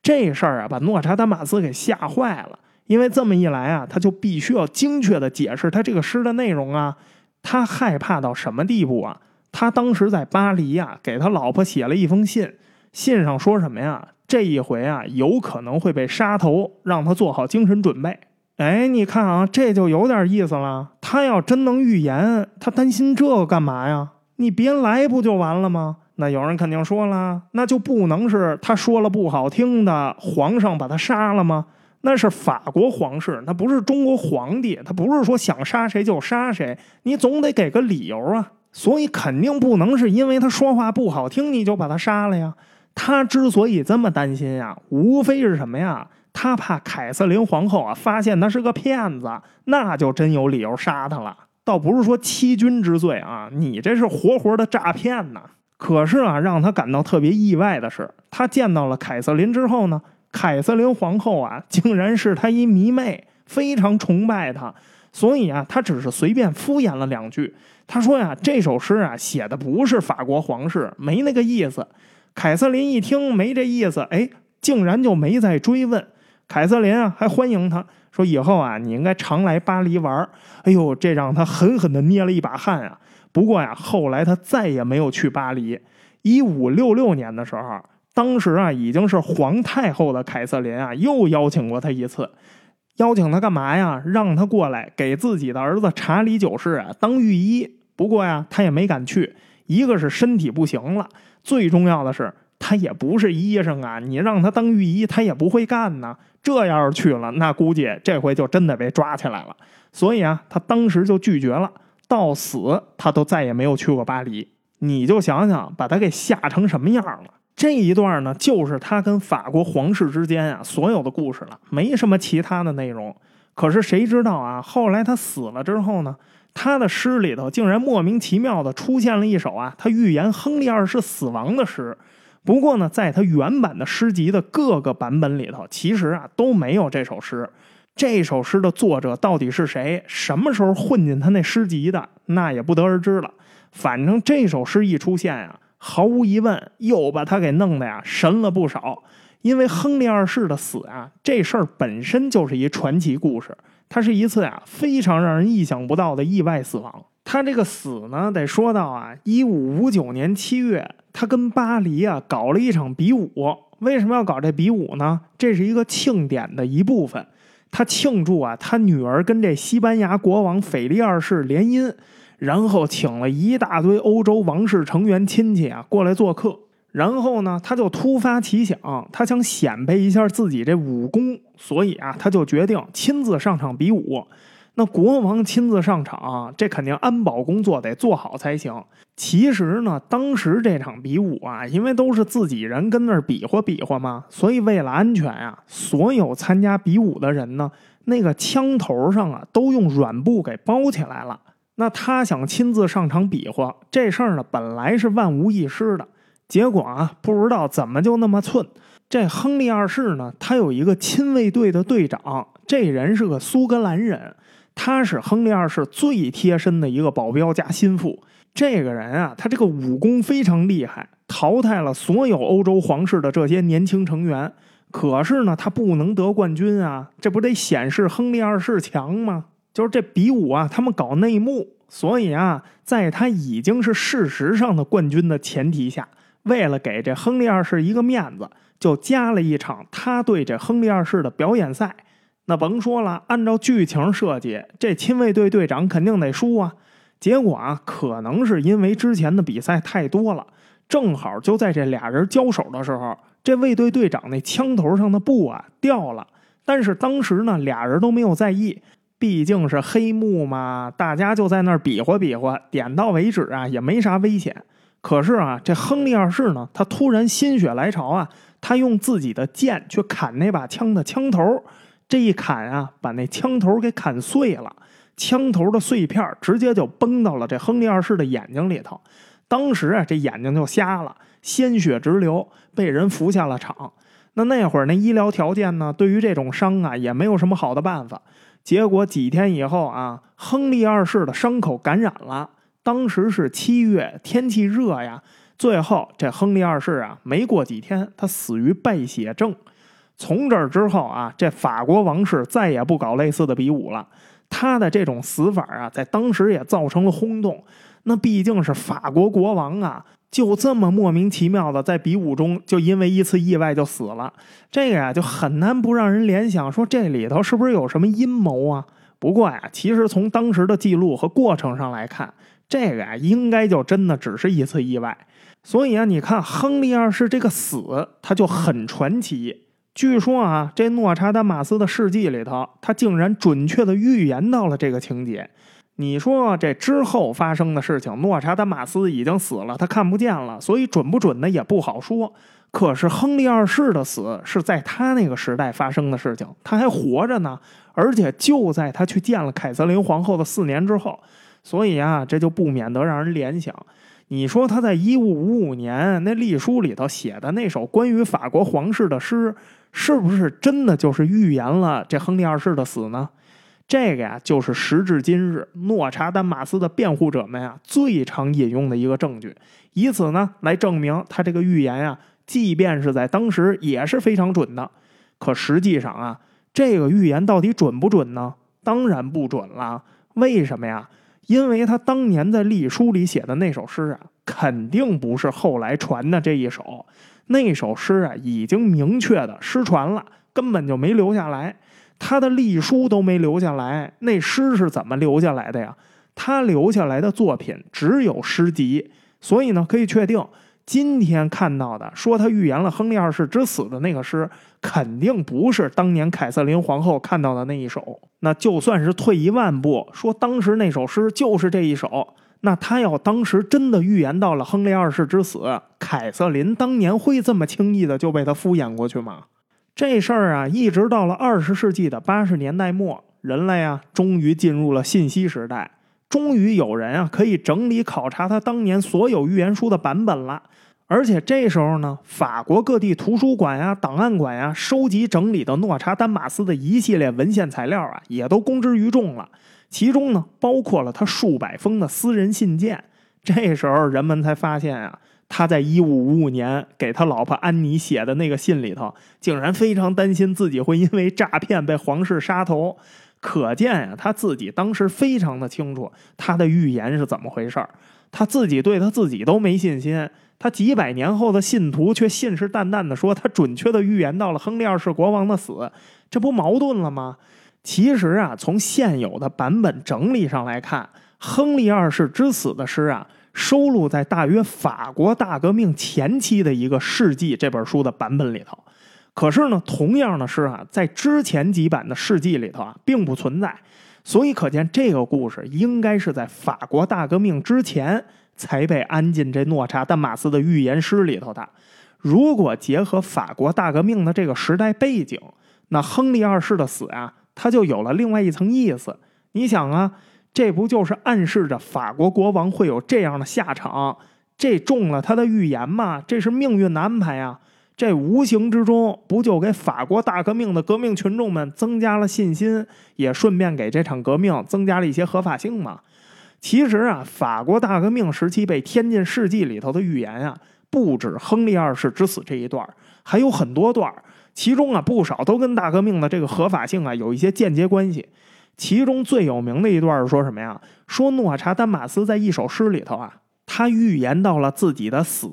这事儿啊，把诺查丹马斯给吓坏了。因为这么一来啊，他就必须要精确的解释他这个诗的内容啊。他害怕到什么地步啊？他当时在巴黎呀，给他老婆写了一封信，信上说什么呀？这一回啊，有可能会被杀头，让他做好精神准备。哎，你看啊，这就有点意思了。他要真能预言，他担心这个干嘛呀？你别来不就完了吗？那有人肯定说了，那就不能是他说了不好听的，皇上把他杀了吗？那是法国皇室，那不是中国皇帝，他不是说想杀谁就杀谁，你总得给个理由啊。所以肯定不能是因为他说话不好听你就把他杀了呀。他之所以这么担心呀，无非是什么呀？他怕凯瑟琳皇后啊发现他是个骗子，那就真有理由杀他了。倒不是说欺君之罪啊，你这是活活的诈骗呐。可是啊，让他感到特别意外的是，他见到了凯瑟琳之后呢，凯瑟琳皇后啊，竟然是他一迷妹，非常崇拜他。所以啊，他只是随便敷衍了两句。他说呀，这首诗啊写的不是法国皇室，没那个意思。凯瑟琳一听没这意思，哎，竟然就没再追问。凯瑟琳啊，还欢迎他，说以后啊，你应该常来巴黎玩。哎呦，这让他狠狠的捏了一把汗啊。不过呀，后来他再也没有去巴黎。一五六六年的时候，当时啊，已经是皇太后的凯瑟琳啊，又邀请过他一次。邀请他干嘛呀？让他过来给自己的儿子查理九世啊当御医。不过呀，他也没敢去，一个是身体不行了，最重要的是他也不是医生啊，你让他当御医，他也不会干呢。这要是去了，那估计这回就真的被抓起来了。所以啊，他当时就拒绝了，到死他都再也没有去过巴黎。你就想想，把他给吓成什么样了。这一段呢，就是他跟法国皇室之间啊所有的故事了，没什么其他的内容。可是谁知道啊，后来他死了之后呢，他的诗里头竟然莫名其妙的出现了一首啊，他预言亨利二世死亡的诗。不过呢，在他原版的诗集的各个版本里头，其实啊都没有这首诗。这首诗的作者到底是谁？什么时候混进他那诗集的？那也不得而知了。反正这首诗一出现啊，毫无疑问又把他给弄得呀神了不少。因为亨利二世的死啊，这事儿本身就是一传奇故事。他是一次呀非常让人意想不到的意外死亡。他这个死呢，得说到啊，一五五九年七月。他跟巴黎啊搞了一场比武，为什么要搞这比武呢？这是一个庆典的一部分，他庆祝啊他女儿跟这西班牙国王腓力二世联姻，然后请了一大堆欧洲王室成员亲戚啊过来做客，然后呢他就突发奇想，他想显摆一下自己这武功，所以啊他就决定亲自上场比武。那国王亲自上场，这肯定安保工作得做好才行。其实呢，当时这场比武啊，因为都是自己人跟那儿比划比划嘛，所以为了安全啊，所有参加比武的人呢，那个枪头上啊都用软布给包起来了。那他想亲自上场比划这事儿呢，本来是万无一失的，结果啊，不知道怎么就那么寸。这亨利二世呢，他有一个亲卫队的队长，这人是个苏格兰人。他是亨利二世最贴身的一个保镖加心腹。这个人啊，他这个武功非常厉害，淘汰了所有欧洲皇室的这些年轻成员。可是呢，他不能得冠军啊，这不得显示亨利二世强吗？就是这比武啊，他们搞内幕，所以啊，在他已经是事实上的冠军的前提下，为了给这亨利二世一个面子，就加了一场他对这亨利二世的表演赛。那甭说了，按照剧情设计，这亲卫队队长肯定得输啊。结果啊，可能是因为之前的比赛太多了，正好就在这俩人交手的时候，这卫队队长那枪头上的布啊掉了。但是当时呢，俩人都没有在意，毕竟是黑幕嘛，大家就在那儿比划比划，点到为止啊，也没啥危险。可是啊，这亨利二世呢，他突然心血来潮啊，他用自己的剑去砍那把枪的枪头。这一砍啊，把那枪头给砍碎了，枪头的碎片直接就崩到了这亨利二世的眼睛里头。当时啊，这眼睛就瞎了，鲜血直流，被人扶下了场。那那会儿那医疗条件呢，对于这种伤啊，也没有什么好的办法。结果几天以后啊，亨利二世的伤口感染了。当时是七月，天气热呀。最后这亨利二世啊，没过几天，他死于败血症。从这儿之后啊，这法国王室再也不搞类似的比武了。他的这种死法啊，在当时也造成了轰动。那毕竟是法国国王啊，就这么莫名其妙的在比武中就因为一次意外就死了。这个呀，就很难不让人联想说这里头是不是有什么阴谋啊？不过呀，其实从当时的记录和过程上来看，这个呀，应该就真的只是一次意外。所以啊，你看亨利二世这个死，他就很传奇。据说啊，这诺查丹马斯的事迹里头，他竟然准确的预言到了这个情节。你说这之后发生的事情，诺查丹马斯已经死了，他看不见了，所以准不准的也不好说。可是亨利二世的死是在他那个时代发生的事情，他还活着呢，而且就在他去见了凯瑟琳皇后的四年之后，所以啊，这就不免得让人联想。你说他在一五五五年那历书里头写的那首关于法国皇室的诗，是不是真的就是预言了这亨利二世的死呢？这个呀，就是时至今日诺查丹马斯的辩护者们呀最常引用的一个证据，以此呢来证明他这个预言呀，即便是在当时也是非常准的。可实际上啊，这个预言到底准不准呢？当然不准了。为什么呀？因为他当年在隶书里写的那首诗啊，肯定不是后来传的这一首。那首诗啊，已经明确的失传了，根本就没留下来。他的隶书都没留下来，那诗是怎么留下来的呀？他留下来的作品只有诗集，所以呢，可以确定。今天看到的说他预言了亨利二世之死的那个诗，肯定不是当年凯瑟琳皇后看到的那一首。那就算是退一万步说，当时那首诗就是这一首，那他要当时真的预言到了亨利二世之死，凯瑟琳当年会这么轻易的就被他敷衍过去吗？这事儿啊，一直到了二十世纪的八十年代末，人类啊，终于进入了信息时代。终于有人啊可以整理考察他当年所有预言书的版本了，而且这时候呢，法国各地图书馆呀、档案馆呀收集整理的诺查丹马斯的一系列文献材料啊，也都公之于众了。其中呢，包括了他数百封的私人信件。这时候人们才发现啊，他在一五五五年给他老婆安妮写的那个信里头，竟然非常担心自己会因为诈骗被皇室杀头。可见呀，他自己当时非常的清楚他的预言是怎么回事儿，他自己对他自己都没信心，他几百年后的信徒却信誓旦旦的说他准确的预言到了亨利二世国王的死，这不矛盾了吗？其实啊，从现有的版本整理上来看，亨利二世之死的诗啊，收录在大约法国大革命前期的一个世纪这本书的版本里头。可是呢，同样的诗啊，在之前几版的世纪里头啊，并不存在，所以可见这个故事应该是在法国大革命之前才被安进这诺查丹马斯的预言诗里头的。如果结合法国大革命的这个时代背景，那亨利二世的死啊，他就有了另外一层意思。你想啊，这不就是暗示着法国国王会有这样的下场？这中了他的预言吗？这是命运的安排呀。这无形之中，不就给法国大革命的革命群众们增加了信心，也顺便给这场革命增加了一些合法性吗？其实啊，法国大革命时期被添进世纪里头的预言啊，不止亨利二世之死这一段，还有很多段，其中啊不少都跟大革命的这个合法性啊有一些间接关系。其中最有名的一段说什么呀？说诺查丹马斯在一首诗里头啊，他预言到了自己的死。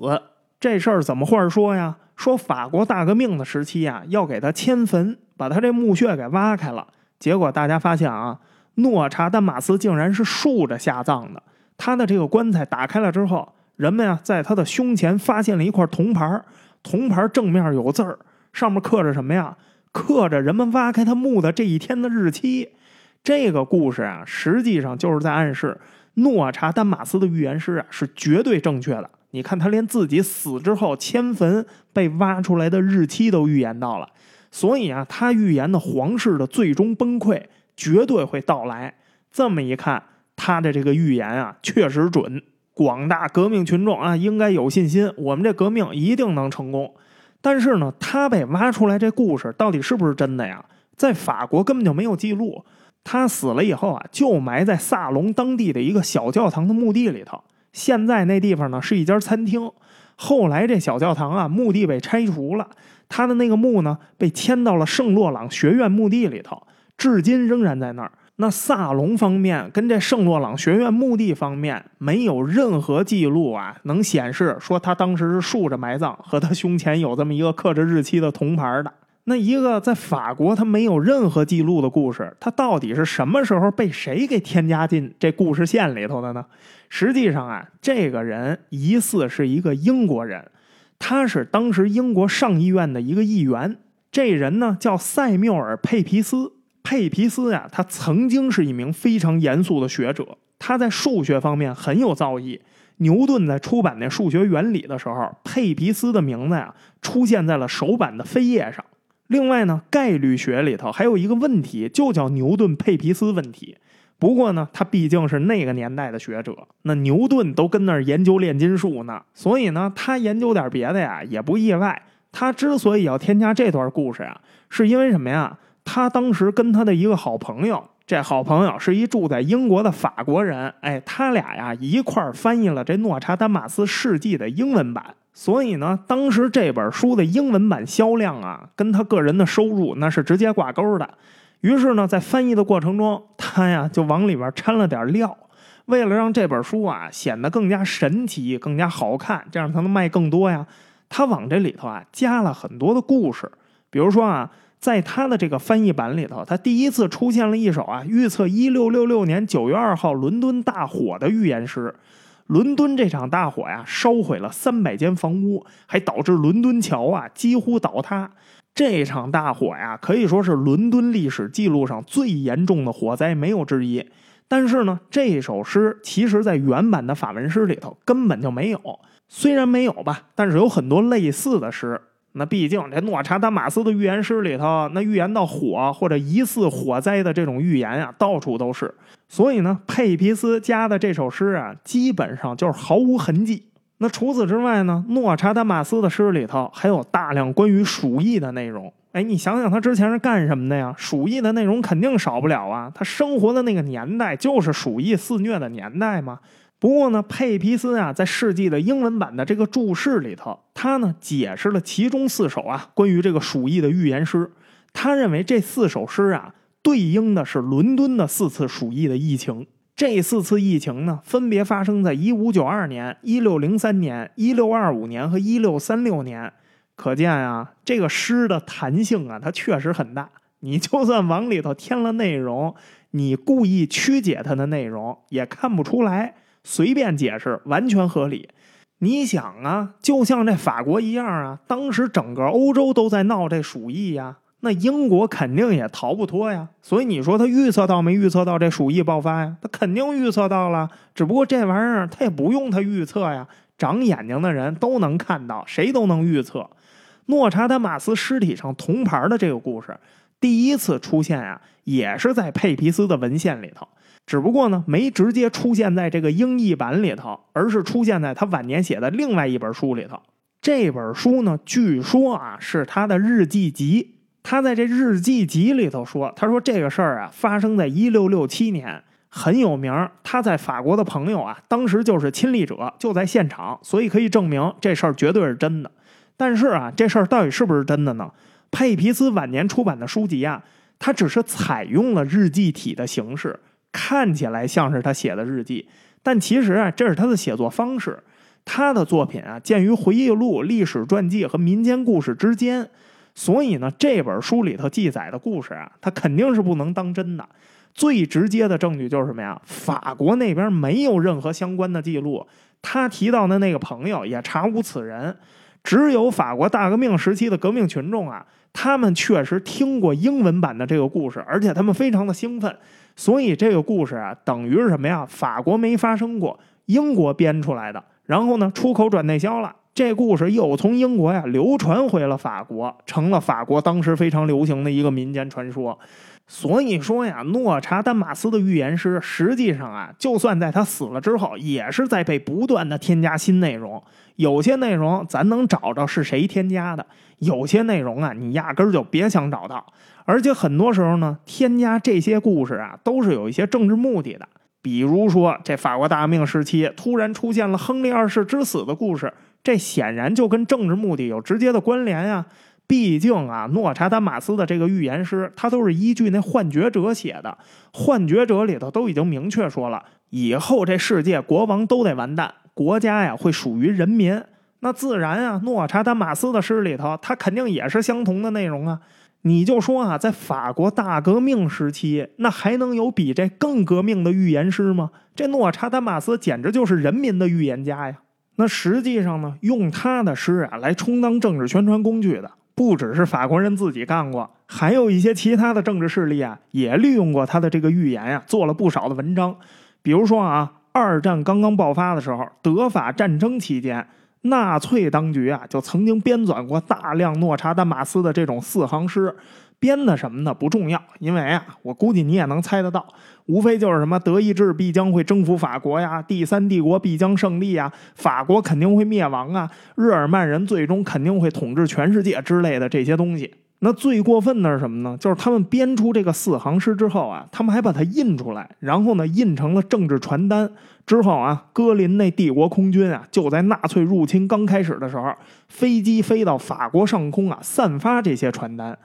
这事儿怎么话说呀？说法国大革命的时期啊，要给他迁坟，把他这墓穴给挖开了。结果大家发现啊，诺查丹马斯竟然是竖着下葬的。他的这个棺材打开了之后，人们呀在他的胸前发现了一块铜牌，铜牌正面有字儿，上面刻着什么呀？刻着人们挖开他墓的这一天的日期。这个故事啊，实际上就是在暗示诺查丹马斯的预言师啊是绝对正确的。你看，他连自己死之后迁坟被挖出来的日期都预言到了，所以啊，他预言的皇室的最终崩溃绝对会到来。这么一看，他的这个预言啊，确实准。广大革命群众啊，应该有信心，我们这革命一定能成功。但是呢，他被挖出来这故事到底是不是真的呀？在法国根本就没有记录。他死了以后啊，就埋在萨隆当地的一个小教堂的墓地里头。现在那地方呢是一家餐厅，后来这小教堂啊墓地被拆除了，他的那个墓呢被迁到了圣洛朗学院墓地里头，至今仍然在那儿。那萨隆方面跟这圣洛朗学院墓地方面没有任何记录啊，能显示说他当时是竖着埋葬，和他胸前有这么一个刻着日期的铜牌的。那一个在法国他没有任何记录的故事，他到底是什么时候被谁给添加进这故事线里头的呢？实际上啊，这个人疑似是一个英国人，他是当时英国上议院的一个议员。这人呢叫塞缪尔·佩皮斯。佩皮斯呀，他曾经是一名非常严肃的学者，他在数学方面很有造诣。牛顿在出版那数学原理的时候，佩皮斯的名字呀出现在了首版的扉页上。另外呢，概率学里头还有一个问题，就叫牛顿佩皮斯问题。不过呢，他毕竟是那个年代的学者，那牛顿都跟那儿研究炼金术呢，所以呢，他研究点别的呀也不意外。他之所以要添加这段故事呀，是因为什么呀？他当时跟他的一个好朋友，这好朋友是一住在英国的法国人，哎，他俩呀一块儿翻译了这诺查丹马斯事迹的英文版。所以呢，当时这本书的英文版销量啊，跟他个人的收入那是直接挂钩的。于是呢，在翻译的过程中，他呀就往里边掺了点料，为了让这本书啊显得更加神奇、更加好看，这样才能卖更多呀。他往这里头啊加了很多的故事，比如说啊，在他的这个翻译版里头，他第一次出现了一首啊，预测一六六六年九月二号伦敦大火的预言诗。伦敦这场大火呀，烧毁了三百间房屋，还导致伦敦桥啊几乎倒塌。这场大火呀，可以说是伦敦历史记录上最严重的火灾，没有之一。但是呢，这首诗其实在原版的法文诗里头根本就没有。虽然没有吧，但是有很多类似的诗。那毕竟这诺查丹马斯的预言诗里头，那预言到火或者疑似火灾的这种预言啊，到处都是。所以呢，佩皮斯加的这首诗啊，基本上就是毫无痕迹。那除此之外呢，诺查丹马斯的诗里头还有大量关于鼠疫的内容。哎，你想想他之前是干什么的呀？鼠疫的内容肯定少不了啊。他生活的那个年代就是鼠疫肆虐的年代嘛。不过呢，佩皮斯啊，在世纪的英文版的这个注释里头，他呢解释了其中四首啊关于这个鼠疫的预言诗。他认为这四首诗啊，对应的是伦敦的四次鼠疫的疫情。这四次疫情呢，分别发生在一五九二年、一六零三年、一六二五年和一六三六年。可见啊，这个诗的弹性啊，它确实很大。你就算往里头添了内容，你故意曲解它的内容，也看不出来。随便解释，完全合理。你想啊，就像这法国一样啊，当时整个欧洲都在闹这鼠疫呀，那英国肯定也逃不脱呀。所以你说他预测到没预测到这鼠疫爆发呀？他肯定预测到了，只不过这玩意儿他也不用他预测呀，长眼睛的人都能看到，谁都能预测。诺查丹马斯尸体上铜牌的这个故事，第一次出现啊，也是在佩皮斯的文献里头，只不过呢，没直接出现在这个英译版里头，而是出现在他晚年写的另外一本书里头。这本书呢，据说啊是他的日记集。他在这日记集里头说，他说这个事儿啊发生在一六六七年，很有名。他在法国的朋友啊，当时就是亲历者，就在现场，所以可以证明这事儿绝对是真的。但是啊，这事儿到底是不是真的呢？佩皮斯晚年出版的书籍啊，他只是采用了日记体的形式，看起来像是他写的日记，但其实啊，这是他的写作方式。他的作品啊，建于回忆录、历史传记和民间故事之间，所以呢，这本书里头记载的故事啊，他肯定是不能当真的。最直接的证据就是什么呀？法国那边没有任何相关的记录，他提到的那个朋友也查无此人。只有法国大革命时期的革命群众啊，他们确实听过英文版的这个故事，而且他们非常的兴奋，所以这个故事啊，等于是什么呀？法国没发生过，英国编出来的，然后呢，出口转内销了，这故事又从英国呀流传回了法国，成了法国当时非常流行的一个民间传说。所以说呀，诺查丹马斯的预言师，实际上啊，就算在他死了之后，也是在被不断的添加新内容。有些内容咱能找着是谁添加的，有些内容啊，你压根儿就别想找到。而且很多时候呢，添加这些故事啊，都是有一些政治目的的。比如说，这法国大革命时期突然出现了亨利二世之死的故事，这显然就跟政治目的有直接的关联呀。毕竟啊，诺查丹马斯的这个预言诗，他都是依据那幻觉者写的。幻觉者里头都已经明确说了，以后这世界国王都得完蛋，国家呀会属于人民。那自然啊，诺查丹马斯的诗里头，他肯定也是相同的内容啊。你就说啊，在法国大革命时期，那还能有比这更革命的预言诗吗？这诺查丹马斯简直就是人民的预言家呀。那实际上呢，用他的诗啊来充当政治宣传工具的。不只是法国人自己干过，还有一些其他的政治势力啊，也利用过他的这个预言呀，做了不少的文章。比如说啊，二战刚刚爆发的时候，德法战争期间，纳粹当局啊就曾经编纂过大量诺查丹马斯的这种四行诗。编的什么呢？不重要，因为啊，我估计你也能猜得到，无非就是什么德意志必将会征服法国呀，第三帝国必将胜利呀，法国肯定会灭亡啊，日耳曼人最终肯定会统治全世界之类的这些东西。那最过分的是什么呢？就是他们编出这个四行诗之后啊，他们还把它印出来，然后呢印成了政治传单。之后啊，戈林那帝国空军啊，就在纳粹入侵刚开始的时候，飞机飞到法国上空啊，散发这些传单。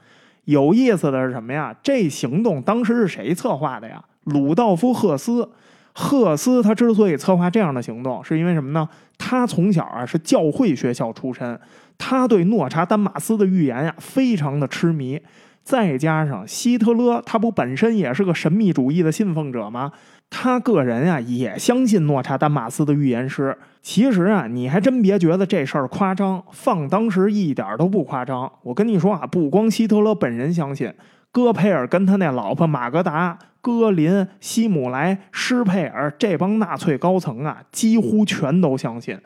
有意思的是什么呀？这行动当时是谁策划的呀？鲁道夫·赫斯。赫斯他之所以策划这样的行动，是因为什么呢？他从小啊是教会学校出身，他对诺查丹马斯的预言呀非常的痴迷。再加上希特勒，他不本身也是个神秘主义的信奉者吗？他个人啊也相信诺查丹马斯的预言师。其实啊，你还真别觉得这事儿夸张，放当时一点都不夸张。我跟你说啊，不光希特勒本人相信，戈培尔跟他那老婆马格达、戈林、希姆莱、施佩尔这帮纳粹高层啊，几乎全都相信。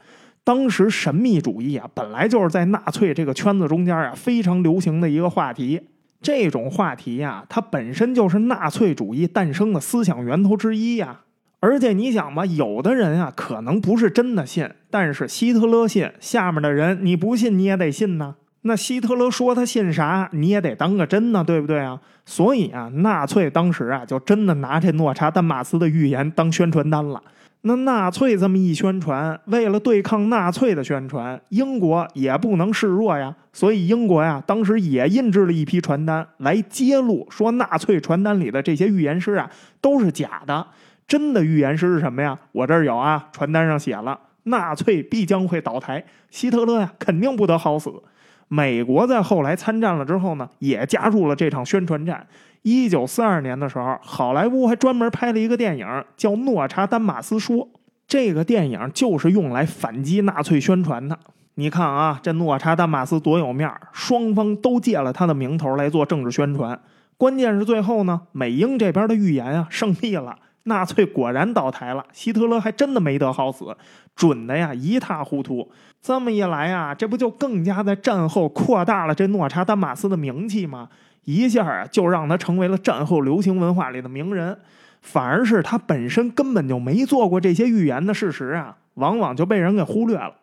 当时神秘主义啊，本来就是在纳粹这个圈子中间啊非常流行的一个话题。这种话题呀，它本身就是纳粹主义诞生的思想源头之一呀。而且你想吧，有的人啊可能不是真的信，但是希特勒信，下面的人你不信你也得信呢。那希特勒说他信啥，你也得当个真呢，对不对啊？所以啊，纳粹当时啊就真的拿这诺查丹马斯的预言当宣传单了。那纳粹这么一宣传，为了对抗纳粹的宣传，英国也不能示弱呀。所以英国呀，当时也印制了一批传单来揭露，说纳粹传单里的这些预言师啊都是假的。真的预言师是什么呀？我这儿有啊，传单上写了，纳粹必将会倒台，希特勒呀肯定不得好死。美国在后来参战了之后呢，也加入了这场宣传战。一九四二年的时候，好莱坞还专门拍了一个电影，叫《诺查丹马斯说》。这个电影就是用来反击纳粹宣传的。你看啊，这诺查丹马斯多有面儿双方都借了他的名头来做政治宣传。关键是最后呢，美英这边的预言啊胜利了，纳粹果然倒台了，希特勒还真的没得好死，准的呀一塌糊涂。这么一来啊，这不就更加在战后扩大了这诺查丹马斯的名气吗？一下啊，就让他成为了战后流行文化里的名人，反而是他本身根本就没做过这些预言的事实啊，往往就被人给忽略了。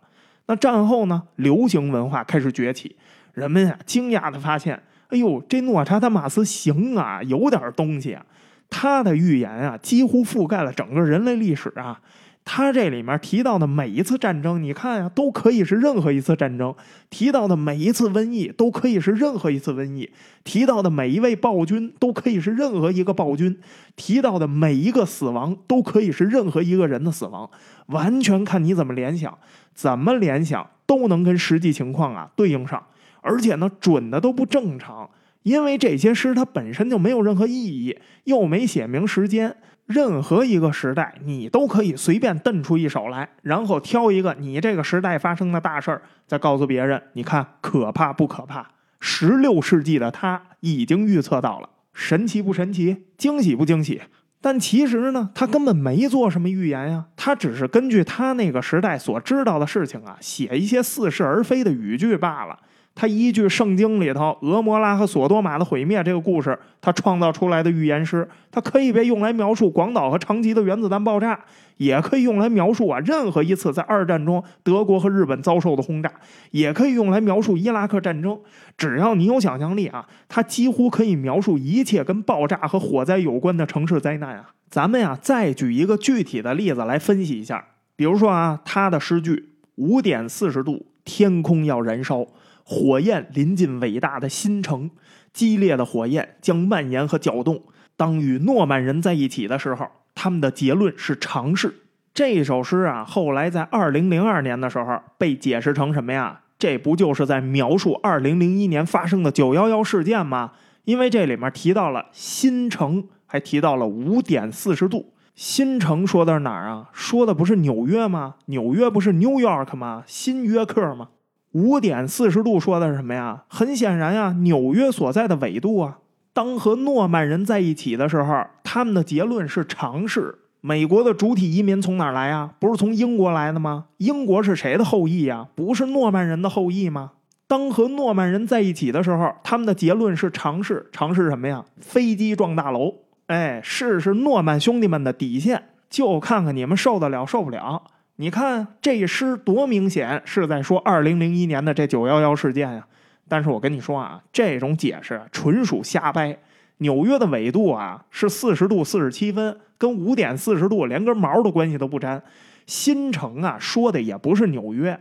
那战后呢，流行文化开始崛起，人们啊惊讶的发现，哎呦，这诺查丹马斯行啊，有点东西啊，他的预言啊，几乎覆盖了整个人类历史啊。他这里面提到的每一次战争，你看呀，都可以是任何一次战争；提到的每一次瘟疫，都可以是任何一次瘟疫；提到的每一位暴君，都可以是任何一个暴君；提到的每一个死亡，都可以是任何一个人的死亡。完全看你怎么联想，怎么联想都能跟实际情况啊对应上，而且呢，准的都不正常，因为这些诗它本身就没有任何意义，又没写明时间。任何一个时代，你都可以随便瞪出一手来，然后挑一个你这个时代发生的大事儿，再告诉别人，你看可怕不可怕？十六世纪的他已经预测到了，神奇不神奇？惊喜不惊喜？但其实呢，他根本没做什么预言呀，他只是根据他那个时代所知道的事情啊，写一些似是而非的语句罢了。他依据圣经里头俄摩拉和索多玛的毁灭这个故事，他创造出来的预言师，他可以被用来描述广岛和长崎的原子弹爆炸，也可以用来描述啊任何一次在二战中德国和日本遭受的轰炸，也可以用来描述伊拉克战争。只要你有想象力啊，他几乎可以描述一切跟爆炸和火灾有关的城市灾难啊。咱们呀，再举一个具体的例子来分析一下，比如说啊，他的诗句：五点四十度，天空要燃烧。火焰临近伟大的新城，激烈的火焰将蔓延和搅动。当与诺曼人在一起的时候，他们的结论是尝试。这首诗啊，后来在二零零二年的时候被解释成什么呀？这不就是在描述二零零一年发生的九幺幺事件吗？因为这里面提到了新城，还提到了五点四十度。新城说的是哪儿啊？说的不是纽约吗？纽约不是 New York 吗？新约克吗？五点四十度说的是什么呀？很显然呀，纽约所在的纬度啊。当和诺曼人在一起的时候，他们的结论是尝试。美国的主体移民从哪儿来呀？不是从英国来的吗？英国是谁的后裔呀？不是诺曼人的后裔吗？当和诺曼人在一起的时候，他们的结论是尝试。尝试什么呀？飞机撞大楼。哎，试试诺曼兄弟们的底线，就看看你们受得了受不了。你看这诗多明显是在说二零零一年的这九幺幺事件呀！但是我跟你说啊，这种解释纯属瞎掰。纽约的纬度啊是四十度四十七分，跟五点四十度连根毛的关系都不沾。新城啊说的也不是纽约。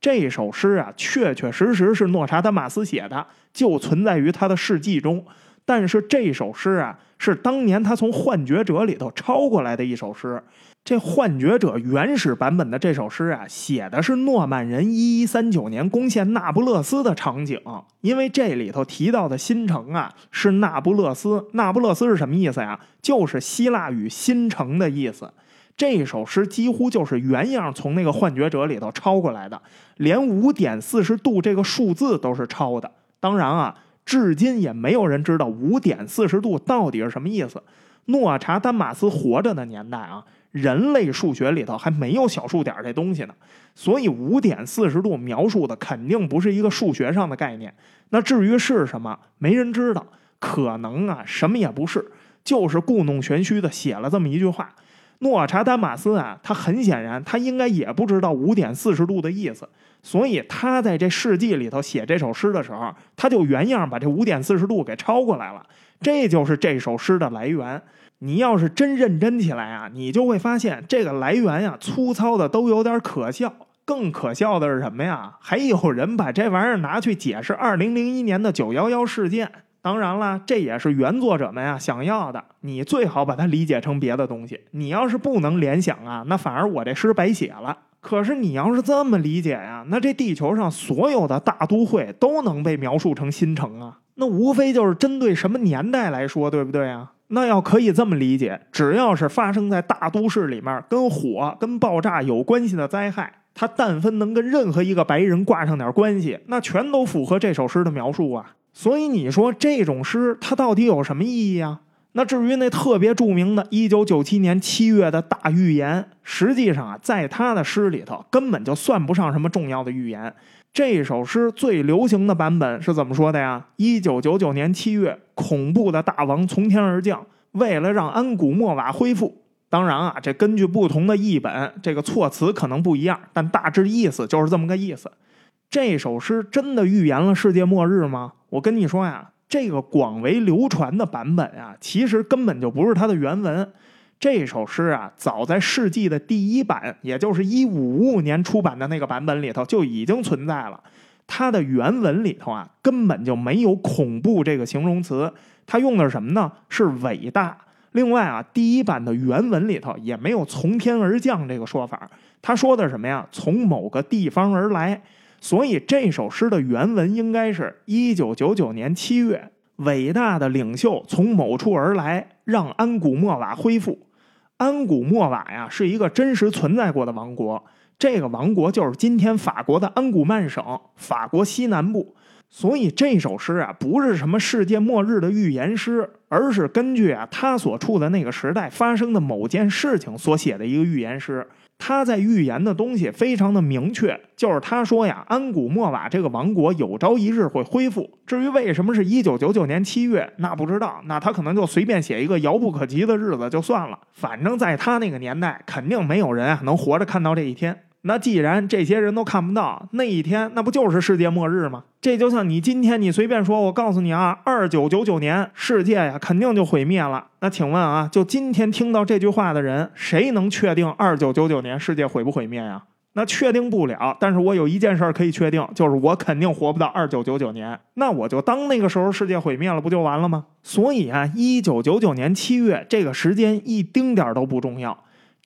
这首诗啊确确实实是诺查丹马斯写的，就存在于他的事迹中。但是这首诗啊是当年他从《幻觉者》里头抄过来的一首诗。这幻觉者原始版本的这首诗啊，写的是诺曼人一一三九年攻陷那不勒斯的场景。因为这里头提到的新城啊，是那不勒斯。那不勒斯是什么意思呀？就是希腊语“新城”的意思。这首诗几乎就是原样从那个幻觉者里头抄过来的，连五点四十度这个数字都是抄的。当然啊，至今也没有人知道五点四十度到底是什么意思。诺查丹马斯活着的年代啊。人类数学里头还没有小数点这东西呢，所以五点四十度描述的肯定不是一个数学上的概念。那至于是什么，没人知道。可能啊，什么也不是，就是故弄玄虚的写了这么一句话。诺查丹马斯啊，他很显然他应该也不知道五点四十度的意思，所以他在这世纪里头写这首诗的时候，他就原样把这五点四十度给抄过来了。这就是这首诗的来源。你要是真认真起来啊，你就会发现这个来源呀，粗糙的都有点可笑。更可笑的是什么呀？还有人把这玩意儿拿去解释二零零一年的九幺幺事件。当然了，这也是原作者们呀想要的。你最好把它理解成别的东西。你要是不能联想啊，那反而我这诗白写了。可是你要是这么理解呀，那这地球上所有的大都会都能被描述成新城啊？那无非就是针对什么年代来说，对不对啊？那要可以这么理解，只要是发生在大都市里面跟火、跟爆炸有关系的灾害，它但凡能跟任何一个白人挂上点关系，那全都符合这首诗的描述啊。所以你说这种诗它到底有什么意义啊？那至于那特别著名的1997年7月的大预言，实际上啊，在他的诗里头根本就算不上什么重要的预言。这首诗最流行的版本是怎么说的呀？一九九九年七月，恐怖的大王从天而降，为了让安古莫瓦恢复。当然啊，这根据不同的译本，这个措辞可能不一样，但大致意思就是这么个意思。这首诗真的预言了世界末日吗？我跟你说呀，这个广为流传的版本啊，其实根本就不是它的原文。这首诗啊，早在世纪的第一版，也就是一五五五年出版的那个版本里头就已经存在了。它的原文里头啊，根本就没有“恐怖”这个形容词，它用的是什么呢？是“伟大”。另外啊，第一版的原文里头也没有“从天而降”这个说法，他说的什么呀？从某个地方而来。所以这首诗的原文应该是一九九九年七月，伟大的领袖从某处而来，让安古莫瓦恢复。安古莫瓦呀，是一个真实存在过的王国。这个王国就是今天法国的安古曼省，法国西南部。所以这首诗啊，不是什么世界末日的预言诗，而是根据啊他所处的那个时代发生的某件事情所写的一个预言诗。他在预言的东西非常的明确，就是他说呀，安古莫瓦这个王国有朝一日会恢复。至于为什么是一九九九年七月，那不知道，那他可能就随便写一个遥不可及的日子就算了。反正在他那个年代，肯定没有人啊能活着看到这一天。那既然这些人都看不到那一天，那不就是世界末日吗？这就像你今天你随便说，我告诉你啊，二九九九年世界呀肯定就毁灭了。那请问啊，就今天听到这句话的人，谁能确定二九九九年世界毁不毁灭呀？那确定不了。但是我有一件事可以确定，就是我肯定活不到二九九九年。那我就当那个时候世界毁灭了，不就完了吗？所以啊，一九九九年七月这个时间一丁点儿都不重要。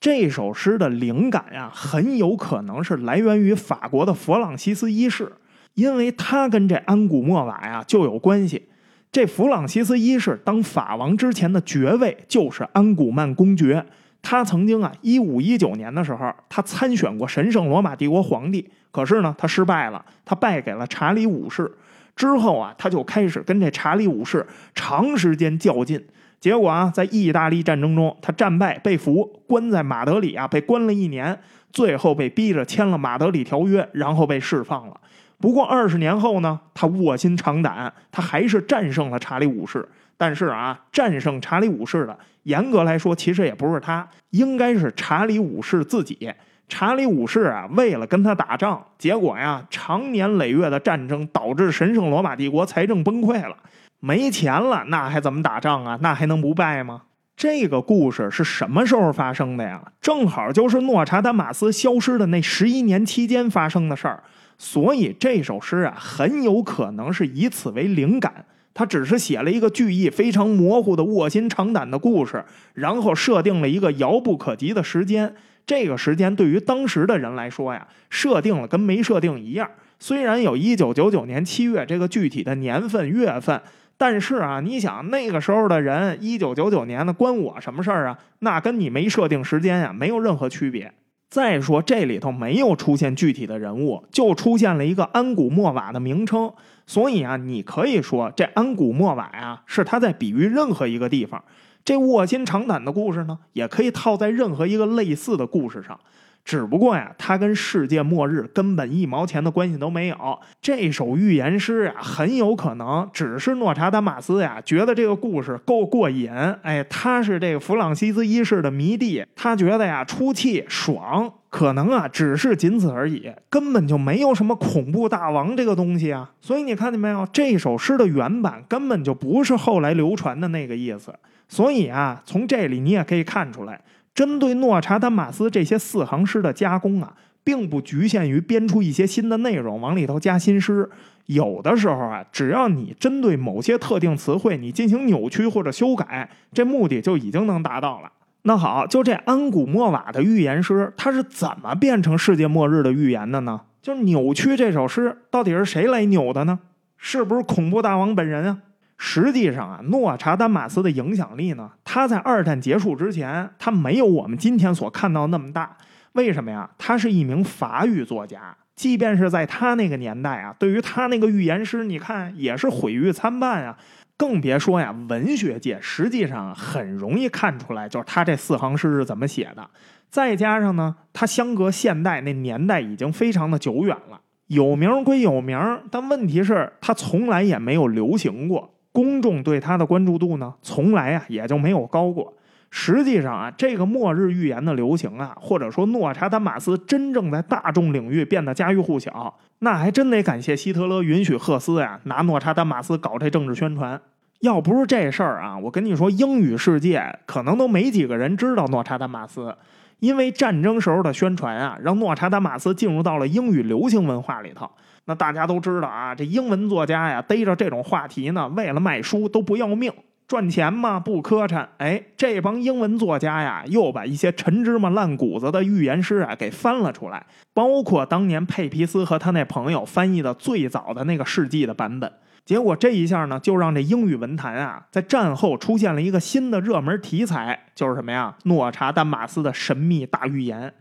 这首诗的灵感呀，很有可能是来源于法国的弗朗西斯一世，因为他跟这安古莫瓦呀就有关系。这弗朗西斯一世当法王之前的爵位就是安古曼公爵，他曾经啊，一五一九年的时候，他参选过神圣罗马帝国皇帝，可是呢，他失败了，他败给了查理五世。之后啊，他就开始跟这查理五世长时间较劲。结果啊，在意大利战争中，他战败被俘，关在马德里啊，被关了一年，最后被逼着签了马德里条约，然后被释放了。不过二十年后呢，他卧薪尝胆，他还是战胜了查理五世。但是啊，战胜查理五世的，严格来说，其实也不是他，应该是查理五世自己。查理五世啊，为了跟他打仗，结果呀，长年累月的战争导致神圣罗马帝国财政崩溃了。没钱了，那还怎么打仗啊？那还能不败吗？这个故事是什么时候发生的呀？正好就是诺查丹马斯消失的那十一年期间发生的事儿。所以这首诗啊，很有可能是以此为灵感，他只是写了一个句意非常模糊的卧薪尝胆的故事，然后设定了一个遥不可及的时间。这个时间对于当时的人来说呀，设定了跟没设定一样。虽然有一九九九年七月这个具体的年份月份，但是啊，你想那个时候的人，一九九九年的关我什么事儿啊？那跟你没设定时间呀，没有任何区别。再说这里头没有出现具体的人物，就出现了一个安古莫瓦的名称，所以啊，你可以说这安古莫瓦呀是他在比喻任何一个地方。这卧薪尝胆的故事呢，也可以套在任何一个类似的故事上。只不过呀，它跟世界末日根本一毛钱的关系都没有。这首预言诗啊，很有可能只是诺查丹马斯呀觉得这个故事够过瘾，哎，他是这个弗朗西斯一世的迷弟，他觉得呀出气爽，可能啊只是仅此而已，根本就没有什么恐怖大王这个东西啊。所以你看见没有，这首诗的原版根本就不是后来流传的那个意思。所以啊，从这里你也可以看出来。针对诺查丹马斯这些四行诗的加工啊，并不局限于编出一些新的内容往里头加新诗。有的时候啊，只要你针对某些特定词汇你进行扭曲或者修改，这目的就已经能达到了。那好，就这安古莫瓦的预言诗，它是怎么变成世界末日的预言的呢？就扭曲这首诗，到底是谁来扭的呢？是不是恐怖大王本人啊？实际上啊，诺查丹马斯的影响力呢，他在二战结束之前，他没有我们今天所看到那么大。为什么呀？他是一名法语作家，即便是在他那个年代啊，对于他那个预言诗，你看也是毁誉参半啊。更别说呀，文学界实际上很容易看出来，就是他这四行诗是怎么写的。再加上呢，他相隔现代那年代已经非常的久远了，有名归有名，但问题是，他从来也没有流行过。公众对他的关注度呢，从来啊也就没有高过。实际上啊，这个末日预言的流行啊，或者说诺查丹马斯真正在大众领域变得家喻户晓，那还真得感谢希特勒允许赫斯呀拿诺查丹马斯搞这政治宣传。要不是这事儿啊，我跟你说，英语世界可能都没几个人知道诺查丹马斯，因为战争时候的宣传啊，让诺查丹马斯进入到了英语流行文化里头。那大家都知道啊，这英文作家呀，逮着这种话题呢，为了卖书都不要命，赚钱嘛不磕碜。哎，这帮英文作家呀，又把一些陈芝麻烂谷子的预言诗啊给翻了出来，包括当年佩皮斯和他那朋友翻译的最早的那个世纪的版本。结果这一下呢，就让这英语文坛啊，在战后出现了一个新的热门题材，就是什么呀？诺查丹马斯的神秘大预言。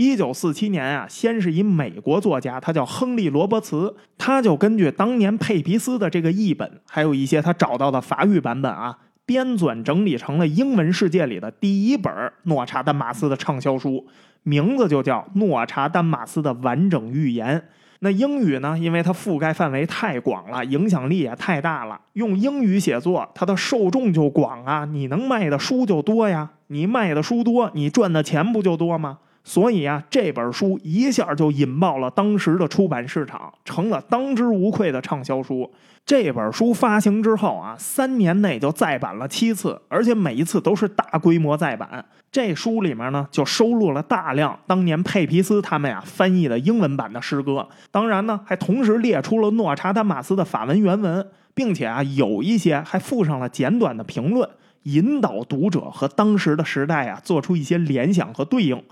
一九四七年啊，先是以美国作家，他叫亨利·罗伯茨，他就根据当年佩皮斯的这个译本，还有一些他找到的法语版本啊，编纂整理成了英文世界里的第一本诺查丹马斯的畅销书，名字就叫《诺查丹马斯的完整预言》。那英语呢，因为它覆盖范围太广了，影响力也太大了，用英语写作，它的受众就广啊，你能卖的书就多呀，你卖的书多，你赚的钱不就多吗？所以啊，这本书一下就引爆了当时的出版市场，成了当之无愧的畅销书。这本书发行之后啊，三年内就再版了七次，而且每一次都是大规模再版。这书里面呢，就收录了大量当年佩皮斯他们呀翻译的英文版的诗歌，当然呢，还同时列出了诺查丹马斯的法文原文，并且啊，有一些还附上了简短的评论，引导读者和当时的时代啊做出一些联想和对应。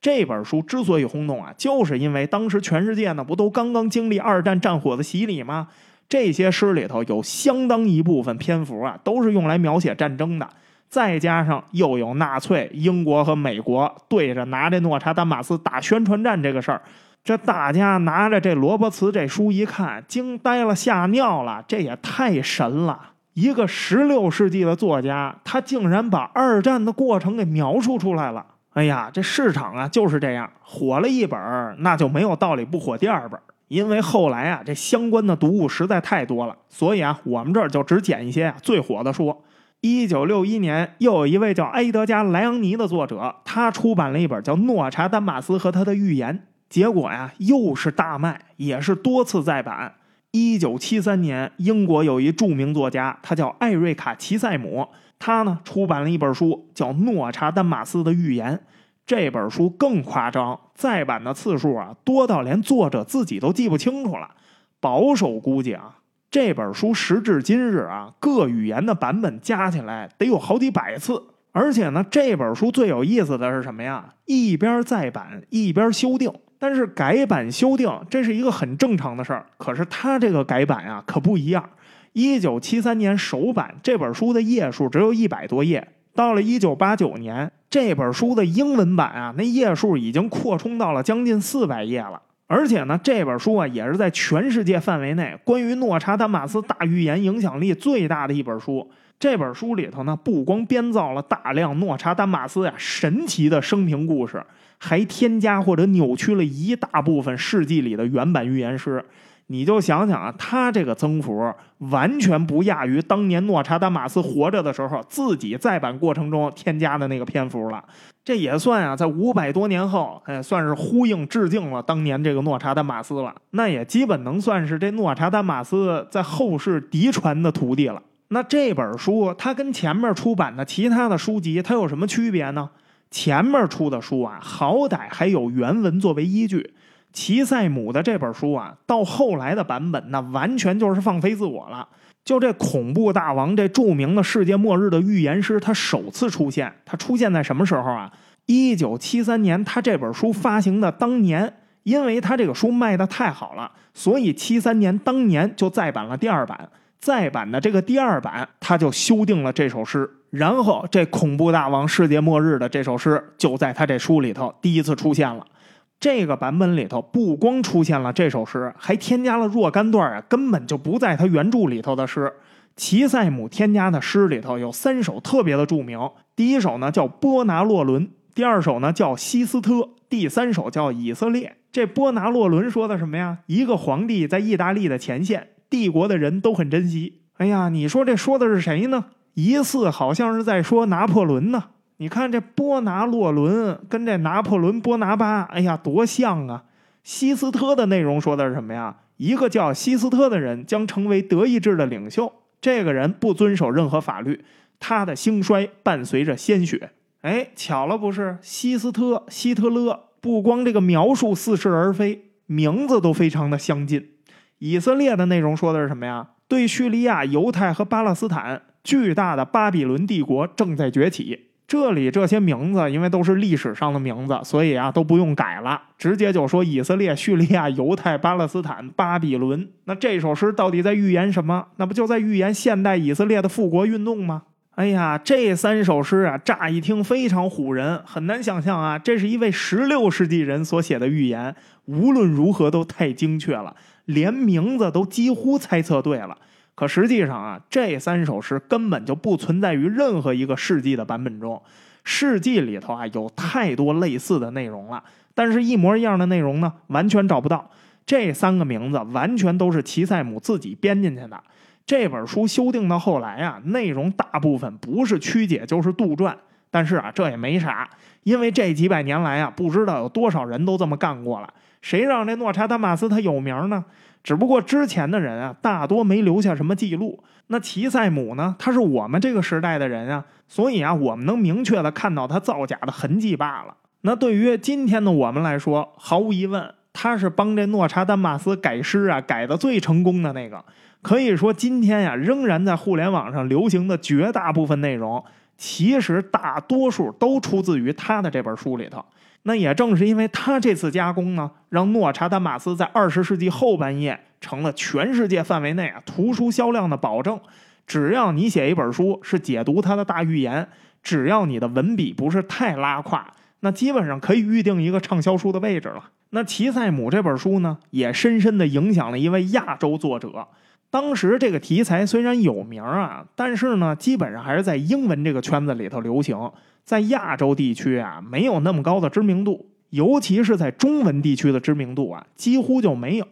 这本书之所以轰动啊，就是因为当时全世界呢不都刚刚经历二战战火的洗礼吗？这些诗里头有相当一部分篇幅啊，都是用来描写战争的。再加上又有纳粹、英国和美国对着拿着诺查丹马斯打宣传战这个事儿，这大家拿着这罗伯茨这书一看，惊呆了，吓尿了。这也太神了！一个十六世纪的作家，他竟然把二战的过程给描述出来了。哎呀，这市场啊就是这样，火了一本那就没有道理不火第二本因为后来啊，这相关的读物实在太多了，所以啊，我们这儿就只捡一些啊最火的书。一九六一年，又有一位叫埃德加·莱昂尼的作者，他出版了一本叫《诺查丹马斯和他的预言》，结果呀，又是大卖，也是多次再版。一九七三年，英国有一著名作家，他叫艾瑞卡·齐塞姆。他呢出版了一本书，叫《诺查丹马斯的预言》。这本书更夸张，再版的次数啊多到连作者自己都记不清楚了。保守估计啊，这本书时至今日啊，各语言的版本加起来得有好几百次。而且呢，这本书最有意思的是什么呀？一边再版一边修订。但是改版修订这是一个很正常的事儿。可是他这个改版啊可不一样。一九七三年首版这本书的页数只有一百多页，到了一九八九年这本书的英文版啊，那页数已经扩充到了将近四百页了。而且呢，这本书啊也是在全世界范围内关于诺查丹马斯大预言影响力最大的一本书。这本书里头呢，不光编造了大量诺查丹马斯呀神奇的生平故事。还添加或者扭曲了一大部分世纪里的原版预言诗，你就想想啊，他这个增幅完全不亚于当年诺查丹马斯活着的时候自己再版过程中添加的那个篇幅了。这也算啊，在五百多年后，哎，算是呼应致敬了当年这个诺查丹马斯了。那也基本能算是这诺查丹马斯在后世嫡传的徒弟了。那这本书它跟前面出版的其他的书籍它有什么区别呢？前面出的书啊，好歹还有原文作为依据。齐塞姆的这本书啊，到后来的版本，那完全就是放飞自我了。就这恐怖大王这著名的世界末日的预言师，他首次出现，他出现在什么时候啊？一九七三年，他这本书发行的当年，因为他这个书卖的太好了，所以七三年当年就再版了第二版。再版的这个第二版，他就修订了这首诗，然后这恐怖大王世界末日的这首诗就在他这书里头第一次出现了。这个版本里头不光出现了这首诗，还添加了若干段啊根本就不在他原著里头的诗。齐塞姆添加的诗里头有三首特别的著名，第一首呢叫波拿洛伦，第二首呢叫西斯特，第三首叫以色列。这波拿洛伦说的什么呀？一个皇帝在意大利的前线。帝国的人都很珍惜。哎呀，你说这说的是谁呢？疑似好像是在说拿破仑呢。你看这波拿洛伦跟这拿破仑波拿巴，哎呀，多像啊！西斯特的内容说的是什么呀？一个叫西斯特的人将成为德意志的领袖。这个人不遵守任何法律，他的兴衰伴随着鲜血。哎，巧了不是？西斯特、希特勒不光这个描述似是而非，名字都非常的相近。以色列的内容说的是什么呀？对叙利亚、犹太和巴勒斯坦，巨大的巴比伦帝国正在崛起。这里这些名字，因为都是历史上的名字，所以啊都不用改了，直接就说以色列、叙利亚、犹太、巴勒斯坦、巴比伦。那这首诗到底在预言什么？那不就在预言现代以色列的复国运动吗？哎呀，这三首诗啊，乍一听非常唬人，很难想象啊，这是一位十六世纪人所写的预言。无论如何都太精确了。连名字都几乎猜测对了，可实际上啊，这三首诗根本就不存在于任何一个世纪的版本中。世纪里头啊，有太多类似的内容了，但是一模一样的内容呢，完全找不到。这三个名字完全都是齐塞姆自己编进去的。这本书修订到后来啊，内容大部分不是曲解就是杜撰，但是啊，这也没啥，因为这几百年来啊，不知道有多少人都这么干过了。谁让这诺查丹马斯他有名呢？只不过之前的人啊，大多没留下什么记录。那齐塞姆呢？他是我们这个时代的人啊，所以啊，我们能明确的看到他造假的痕迹罢了。那对于今天的我们来说，毫无疑问，他是帮这诺查丹马斯改诗啊，改的最成功的那个。可以说，今天呀，仍然在互联网上流行的绝大部分内容，其实大多数都出自于他的这本书里头。那也正是因为他这次加工呢，让诺查丹马斯在二十世纪后半叶成了全世界范围内啊图书销量的保证。只要你写一本书是解读他的大预言，只要你的文笔不是太拉胯，那基本上可以预定一个畅销书的位置了。那齐塞姆这本书呢，也深深的影响了一位亚洲作者。当时这个题材虽然有名啊，但是呢，基本上还是在英文这个圈子里头流行。在亚洲地区啊，没有那么高的知名度，尤其是在中文地区的知名度啊，几乎就没有。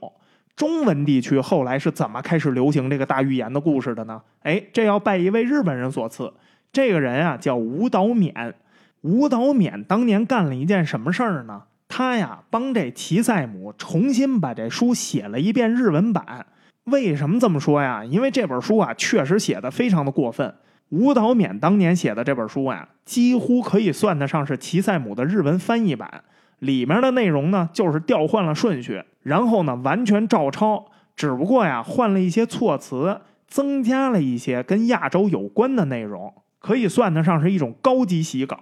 中文地区后来是怎么开始流行这个大预言的故事的呢？哎，这要拜一位日本人所赐。这个人啊叫吴导勉。吴导勉当年干了一件什么事儿呢？他呀帮这齐塞姆重新把这书写了一遍日文版。为什么这么说呀？因为这本书啊确实写的非常的过分。吴导勉当年写的这本书呀，几乎可以算得上是齐塞姆的日文翻译版。里面的内容呢，就是调换了顺序，然后呢，完全照抄，只不过呀换了一些措辞，增加了一些跟亚洲有关的内容，可以算得上是一种高级洗稿。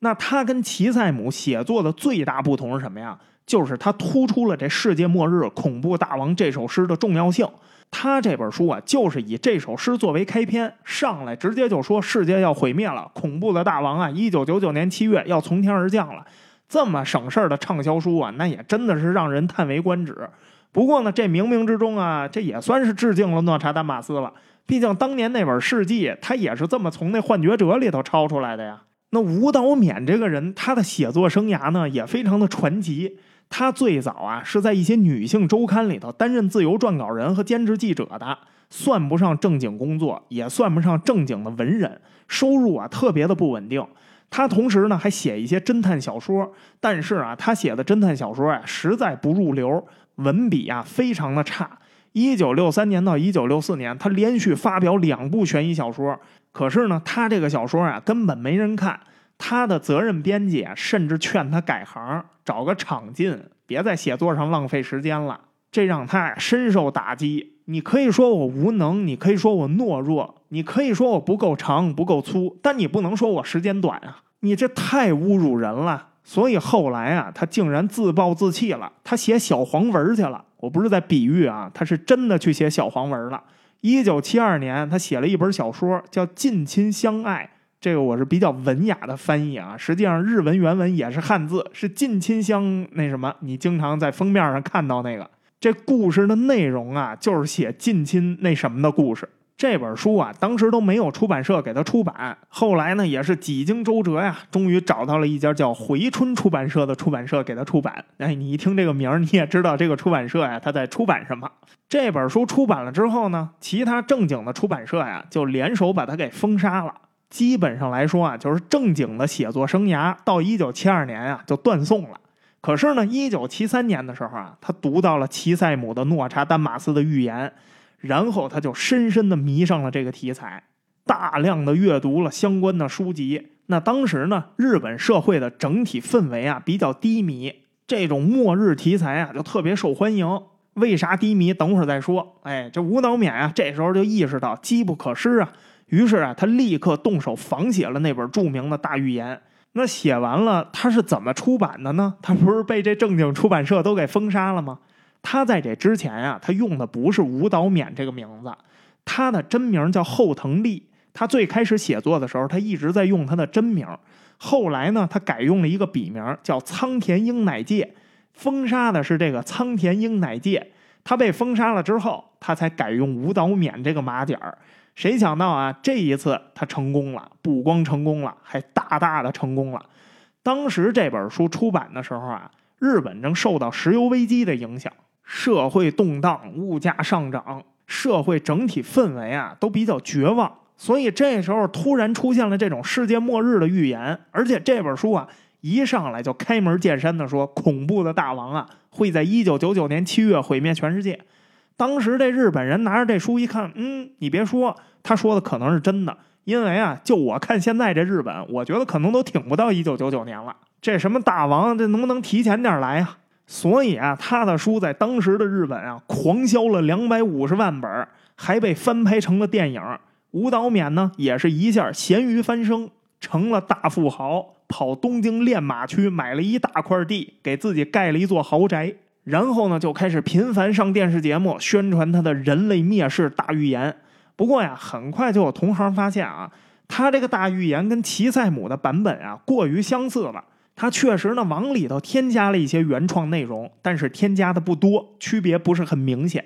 那他跟齐塞姆写作的最大不同是什么呀？就是他突出了这世界末日恐怖大王这首诗的重要性。他这本书啊，就是以这首诗作为开篇，上来直接就说世界要毁灭了，恐怖的大王啊，一九九九年七月要从天而降了。这么省事儿的畅销书啊，那也真的是让人叹为观止。不过呢，这冥冥之中啊，这也算是致敬了诺查丹马斯了。毕竟当年那本《世纪》，他也是这么从那《幻觉者》里头抄出来的呀。那吴道勉这个人，他的写作生涯呢，也非常的传奇。他最早啊是在一些女性周刊里头担任自由撰稿人和兼职记者的，算不上正经工作，也算不上正经的文人，收入啊特别的不稳定。他同时呢还写一些侦探小说，但是啊他写的侦探小说啊实在不入流，文笔啊非常的差。一九六三年到一九六四年，他连续发表两部悬疑小说，可是呢他这个小说啊根本没人看。他的责任编辑甚至劝他改行，找个场进，别在写作上浪费时间了。这让他深受打击。你可以说我无能，你可以说我懦弱，你可以说我不够长、不够粗，但你不能说我时间短啊！你这太侮辱人了。所以后来啊，他竟然自暴自弃了，他写小黄文去了。我不是在比喻啊，他是真的去写小黄文了。一九七二年，他写了一本小说，叫《近亲相爱》。这个我是比较文雅的翻译啊，实际上日文原文也是汉字，是近亲相那什么，你经常在封面上看到那个。这故事的内容啊，就是写近亲那什么的故事。这本书啊，当时都没有出版社给他出版，后来呢，也是几经周折呀，终于找到了一家叫回春出版社的出版社给他出版。哎，你一听这个名儿，你也知道这个出版社呀，他在出版什么。这本书出版了之后呢，其他正经的出版社呀，就联手把他给封杀了。基本上来说啊，就是正经的写作生涯到一九七二年啊就断送了。可是呢，一九七三年的时候啊，他读到了齐塞姆的《诺查丹马斯的预言》，然后他就深深的迷上了这个题材，大量的阅读了相关的书籍。那当时呢，日本社会的整体氛围啊比较低迷，这种末日题材啊就特别受欢迎。为啥低迷？等会儿再说。哎，这吴导勉啊，这时候就意识到机不可失啊。于是啊，他立刻动手仿写了那本著名的大预言。那写完了，他是怎么出版的呢？他不是被这正经出版社都给封杀了吗？他在这之前啊，他用的不是吴导勉这个名字，他的真名叫后藤利。他最开始写作的时候，他一直在用他的真名。后来呢，他改用了一个笔名，叫仓田英乃介。封杀的是这个仓田英乃介。他被封杀了之后，他才改用吴导勉这个马甲儿。谁想到啊，这一次他成功了，不光成功了，还大大的成功了。当时这本书出版的时候啊，日本正受到石油危机的影响，社会动荡，物价上涨，社会整体氛围啊都比较绝望。所以这时候突然出现了这种世界末日的预言，而且这本书啊一上来就开门见山的说，恐怖的大王啊会在一九九九年七月毁灭全世界。当时这日本人拿着这书一看，嗯，你别说。他说的可能是真的，因为啊，就我看现在这日本，我觉得可能都挺不到一九九九年了。这什么大王，这能不能提前点来呀？所以啊，他的书在当时的日本啊，狂销了两百五十万本，还被翻拍成了电影。吴导勉呢，也是一下咸鱼翻身，成了大富豪，跑东京练马区买了一大块地，给自己盖了一座豪宅，然后呢，就开始频繁上电视节目宣传他的人类灭世大预言。不过呀，很快就有同行发现啊，他这个大预言跟齐塞姆的版本啊过于相似了。他确实呢往里头添加了一些原创内容，但是添加的不多，区别不是很明显。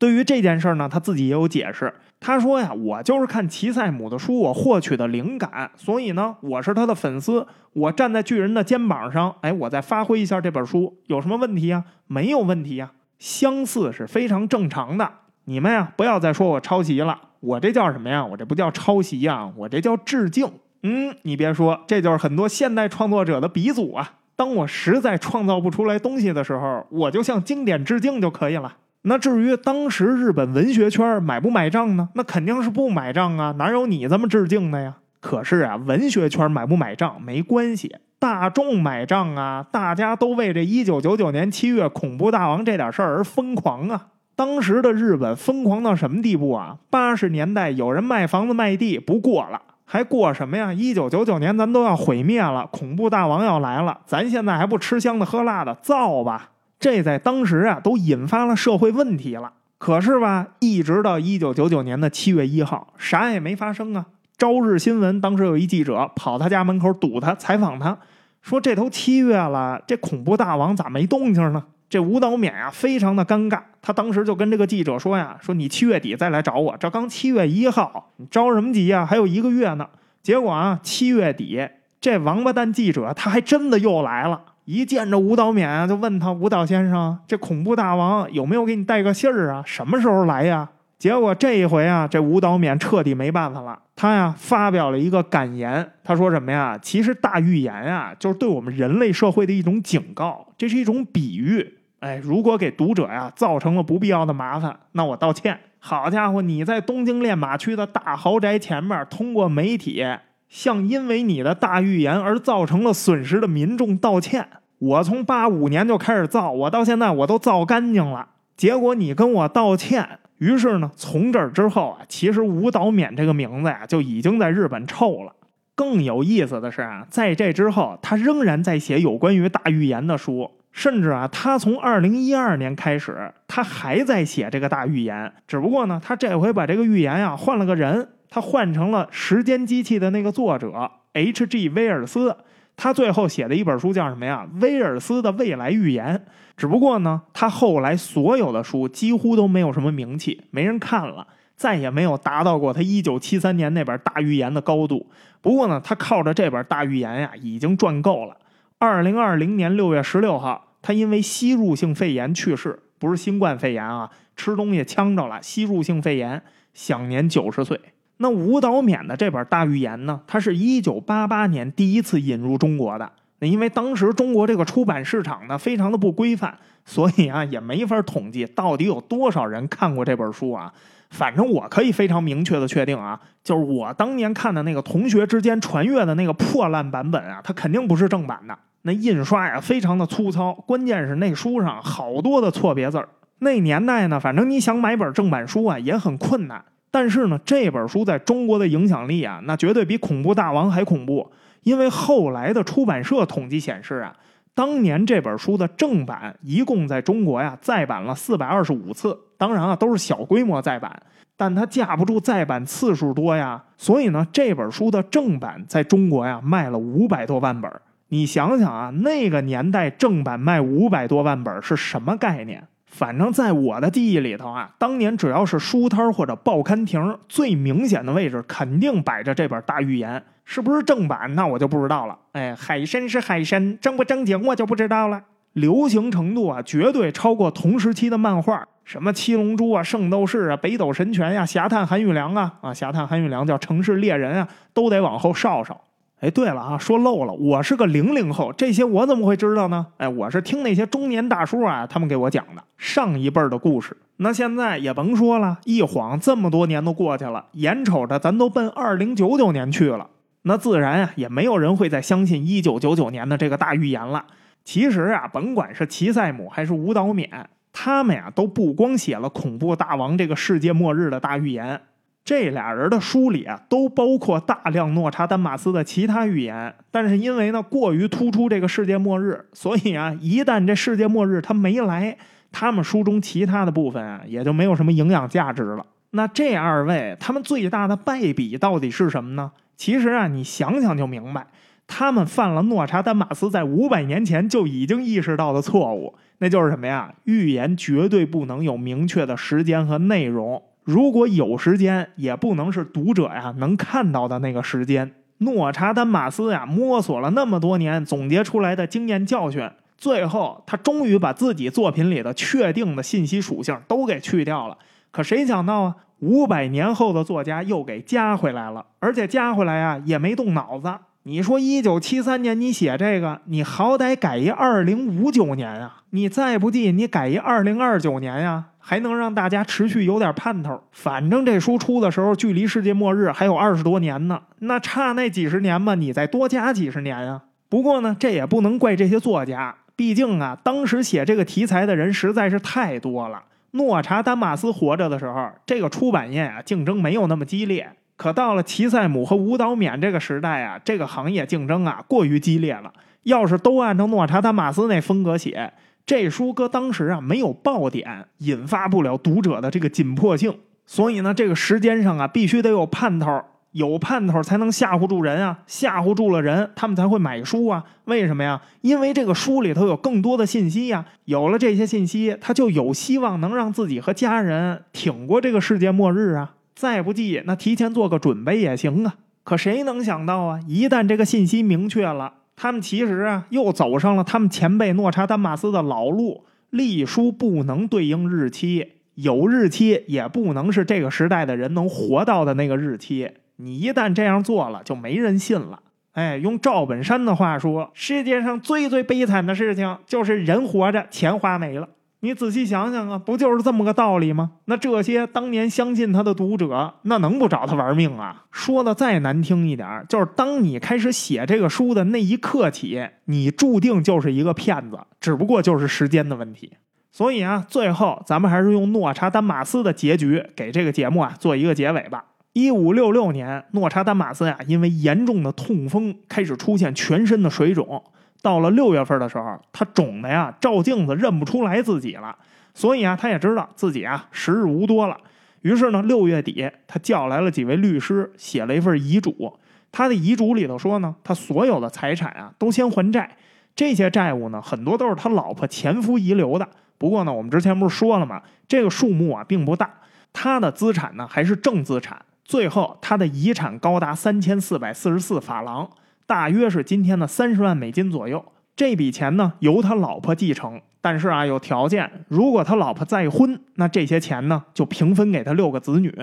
对于这件事儿呢，他自己也有解释。他说呀，我就是看齐塞姆的书，我获取的灵感，所以呢，我是他的粉丝，我站在巨人的肩膀上，哎，我再发挥一下这本书，有什么问题呀？没有问题呀，相似是非常正常的。你们呀，不要再说我抄袭了。我这叫什么呀？我这不叫抄袭呀，我这叫致敬。嗯，你别说，这就是很多现代创作者的鼻祖啊。当我实在创造不出来东西的时候，我就向经典致敬就可以了。那至于当时日本文学圈买不买账呢？那肯定是不买账啊，哪有你这么致敬的呀？可是啊，文学圈买不买账没关系，大众买账啊，大家都为这一九九九年七月恐怖大王这点事儿而疯狂啊。当时的日本疯狂到什么地步啊？八十年代有人卖房子卖地不过了，还过什么呀？一九九九年咱都要毁灭了，恐怖大王要来了，咱现在还不吃香的喝辣的造吧？这在当时啊都引发了社会问题了。可是吧，一直到一九九九年的七月一号，啥也没发生啊。朝日新闻当时有一记者跑他家门口堵他，采访他，说这都七月了，这恐怖大王咋没动静呢？这吴道勉啊，非常的尴尬。他当时就跟这个记者说呀：“说你七月底再来找我，这刚七月一号，你着什么急呀？还有一个月呢。”结果啊，七月底，这王八蛋记者他还真的又来了。一见着吴道勉啊，就问他：“吴道先生，这恐怖大王有没有给你带个信儿啊？什么时候来呀？”结果这一回啊，这吴道勉彻底没办法了。他呀，发表了一个感言。他说什么呀？其实大预言啊，就是对我们人类社会的一种警告，这是一种比喻。哎，如果给读者呀造成了不必要的麻烦，那我道歉。好家伙，你在东京练马区的大豪宅前面，通过媒体向因为你的大预言而造成了损失的民众道歉。我从八五年就开始造，我到现在我都造干净了。结果你跟我道歉，于是呢，从这儿之后啊，其实吴导勉这个名字呀就已经在日本臭了。更有意思的是啊，在这之后，他仍然在写有关于大预言的书。甚至啊，他从二零一二年开始，他还在写这个大预言。只不过呢，他这回把这个预言呀换了个人，他换成了《时间机器》的那个作者 H.G. 威尔斯。他最后写的一本书叫什么呀？威尔斯的未来预言。只不过呢，他后来所有的书几乎都没有什么名气，没人看了，再也没有达到过他一九七三年那本大预言的高度。不过呢，他靠着这本大预言呀，已经赚够了。二零二零年六月十六号，他因为吸入性肺炎去世，不是新冠肺炎啊，吃东西呛着了，吸入性肺炎，享年九十岁。那吴导勉的这本大预言呢，它是一九八八年第一次引入中国的。那因为当时中国这个出版市场呢，非常的不规范，所以啊，也没法统计到底有多少人看过这本书啊。反正我可以非常明确的确定啊，就是我当年看的那个同学之间传阅的那个破烂版本啊，它肯定不是正版的。那印刷呀，非常的粗糙，关键是那书上好多的错别字儿。那年代呢，反正你想买本正版书啊，也很困难。但是呢，这本书在中国的影响力啊，那绝对比《恐怖大王》还恐怖。因为后来的出版社统计显示啊，当年这本书的正版一共在中国呀再版了四百二十五次。当然啊，都是小规模再版，但它架不住再版次数多呀。所以呢，这本书的正版在中国呀卖了五百多万本。你想想啊，那个年代正版卖五百多万本是什么概念？反正在我的记忆里头啊，当年只要是书摊或者报刊亭，最明显的位置肯定摆着这本大预言，是不是正版？那我就不知道了。哎，海参是海参，正不正经我就不知道了。流行程度啊，绝对超过同时期的漫画，什么七龙珠啊、圣斗士啊、北斗神拳呀、侠探韩玉良啊啊，侠探韩玉良叫城市猎人啊，都得往后稍稍。哎，对了啊，说漏了，我是个零零后，这些我怎么会知道呢？哎，我是听那些中年大叔啊，他们给我讲的上一辈的故事。那现在也甭说了，一晃这么多年都过去了，眼瞅着咱都奔二零九九年去了，那自然啊，也没有人会再相信一九九九年的这个大预言了。其实啊，甭管是齐塞姆还是吴导勉，他们呀都不光写了恐怖大王这个世界末日的大预言。这俩人的书里啊，都包括大量诺查丹马斯的其他预言，但是因为呢过于突出这个世界末日，所以啊，一旦这世界末日他没来，他们书中其他的部分啊也就没有什么营养价值了。那这二位他们最大的败笔到底是什么呢？其实啊，你想想就明白，他们犯了诺查丹马斯在五百年前就已经意识到的错误，那就是什么呀？预言绝对不能有明确的时间和内容。如果有时间，也不能是读者呀能看到的那个时间。诺查丹马斯呀，摸索了那么多年，总结出来的经验教训，最后他终于把自己作品里的确定的信息属性都给去掉了。可谁想到啊，五百年后的作家又给加回来了，而且加回来呀也没动脑子。你说一九七三年你写这个，你好歹改一二零五九年啊！你再不济你改一二零二九年呀！还能让大家持续有点盼头。反正这书出的时候，距离世界末日还有二十多年呢。那差那几十年嘛，你再多加几十年啊。不过呢，这也不能怪这些作家，毕竟啊，当时写这个题材的人实在是太多了。诺查丹马斯活着的时候，这个出版业啊竞争没有那么激烈。可到了齐塞姆和吴导冕这个时代啊，这个行业竞争啊过于激烈了。要是都按照诺查丹马斯那风格写，这书搁当时啊没有爆点，引发不了读者的这个紧迫性。所以呢，这个时间上啊必须得有盼头，有盼头才能吓唬住人啊，吓唬住了人，他们才会买书啊。为什么呀？因为这个书里头有更多的信息呀。有了这些信息，他就有希望能让自己和家人挺过这个世界末日啊。再不济，那提前做个准备也行啊。可谁能想到啊？一旦这个信息明确了，他们其实啊又走上了他们前辈诺查丹马斯的老路。隶书不能对应日期，有日期也不能是这个时代的人能活到的那个日期。你一旦这样做了，就没人信了。哎，用赵本山的话说，世界上最最悲惨的事情就是人活着，钱花没了。你仔细想想啊，不就是这么个道理吗？那这些当年相信他的读者，那能不找他玩命啊？说的再难听一点，就是当你开始写这个书的那一刻起，你注定就是一个骗子，只不过就是时间的问题。所以啊，最后咱们还是用诺查丹马斯的结局给这个节目啊做一个结尾吧。一五六六年，诺查丹马斯呀，因为严重的痛风，开始出现全身的水肿。到了六月份的时候，他肿的呀，照镜子认不出来自己了。所以啊，他也知道自己啊时日无多了。于是呢，六月底他叫来了几位律师，写了一份遗嘱。他的遗嘱里头说呢，他所有的财产啊都先还债。这些债务呢，很多都是他老婆前夫遗留的。不过呢，我们之前不是说了吗？这个数目啊并不大。他的资产呢还是正资产。最后，他的遗产高达三千四百四十四法郎。大约是今天的三十万美金左右。这笔钱呢，由他老婆继承，但是啊，有条件。如果他老婆再婚，那这些钱呢，就平分给他六个子女。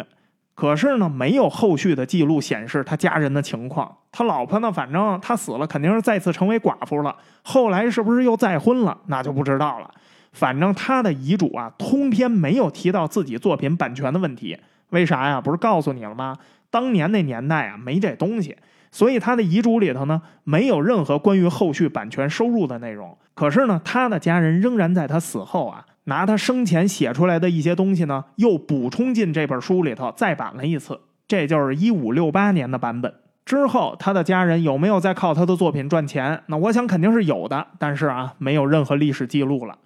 可是呢，没有后续的记录显示他家人的情况。他老婆呢，反正他死了，肯定是再次成为寡妇了。后来是不是又再婚了，那就不知道了。反正他的遗嘱啊，通篇没有提到自己作品版权的问题。为啥呀？不是告诉你了吗？当年那年代啊，没这东西。所以他的遗嘱里头呢，没有任何关于后续版权收入的内容。可是呢，他的家人仍然在他死后啊，拿他生前写出来的一些东西呢，又补充进这本书里头，再版了一次。这就是一五六八年的版本。之后，他的家人有没有再靠他的作品赚钱？那我想肯定是有的，但是啊，没有任何历史记录了。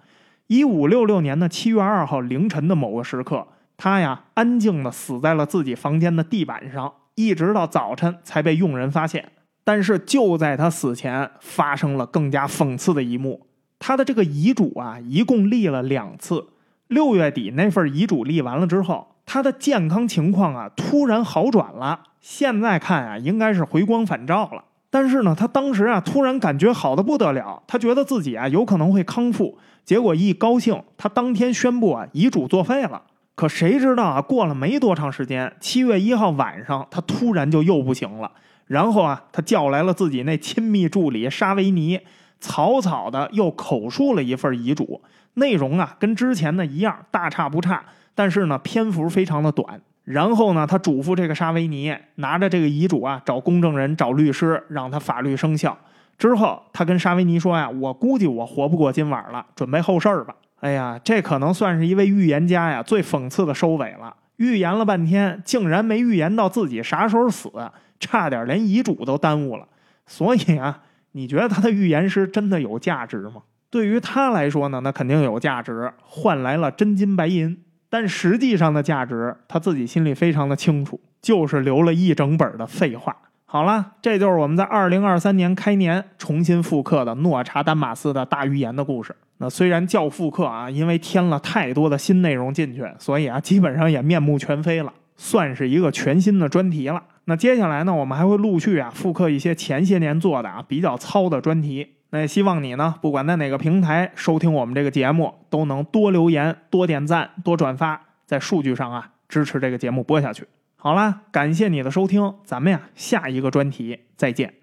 一五六六年的七月二号凌晨的某个时刻，他呀，安静的死在了自己房间的地板上。一直到早晨才被佣人发现，但是就在他死前，发生了更加讽刺的一幕。他的这个遗嘱啊，一共立了两次。六月底那份遗嘱立完了之后，他的健康情况啊突然好转了。现在看啊，应该是回光返照了。但是呢，他当时啊突然感觉好的不得了，他觉得自己啊有可能会康复。结果一高兴，他当天宣布啊遗嘱作废了。可谁知道啊？过了没多长时间，七月一号晚上，他突然就又不行了。然后啊，他叫来了自己那亲密助理沙维尼，草草的又口述了一份遗嘱，内容啊跟之前的一样，大差不差。但是呢，篇幅非常的短。然后呢，他嘱咐这个沙维尼拿着这个遗嘱啊，找公证人、找律师，让他法律生效。之后，他跟沙维尼说呀：“我估计我活不过今晚了，准备后事儿吧。”哎呀，这可能算是一位预言家呀最讽刺的收尾了。预言了半天，竟然没预言到自己啥时候死，差点连遗嘱都耽误了。所以啊，你觉得他的预言师真的有价值吗？对于他来说呢，那肯定有价值，换来了真金白银。但实际上的价值，他自己心里非常的清楚，就是留了一整本的废话。好了，这就是我们在二零二三年开年重新复刻的诺查丹马斯的大预言的故事。那虽然叫复刻啊，因为添了太多的新内容进去，所以啊，基本上也面目全非了，算是一个全新的专题了。那接下来呢，我们还会陆续啊复刻一些前些年做的啊比较糙的专题。那也希望你呢，不管在哪个平台收听我们这个节目，都能多留言、多点赞、多转发，在数据上啊支持这个节目播下去。好啦，感谢你的收听，咱们呀下一个专题再见。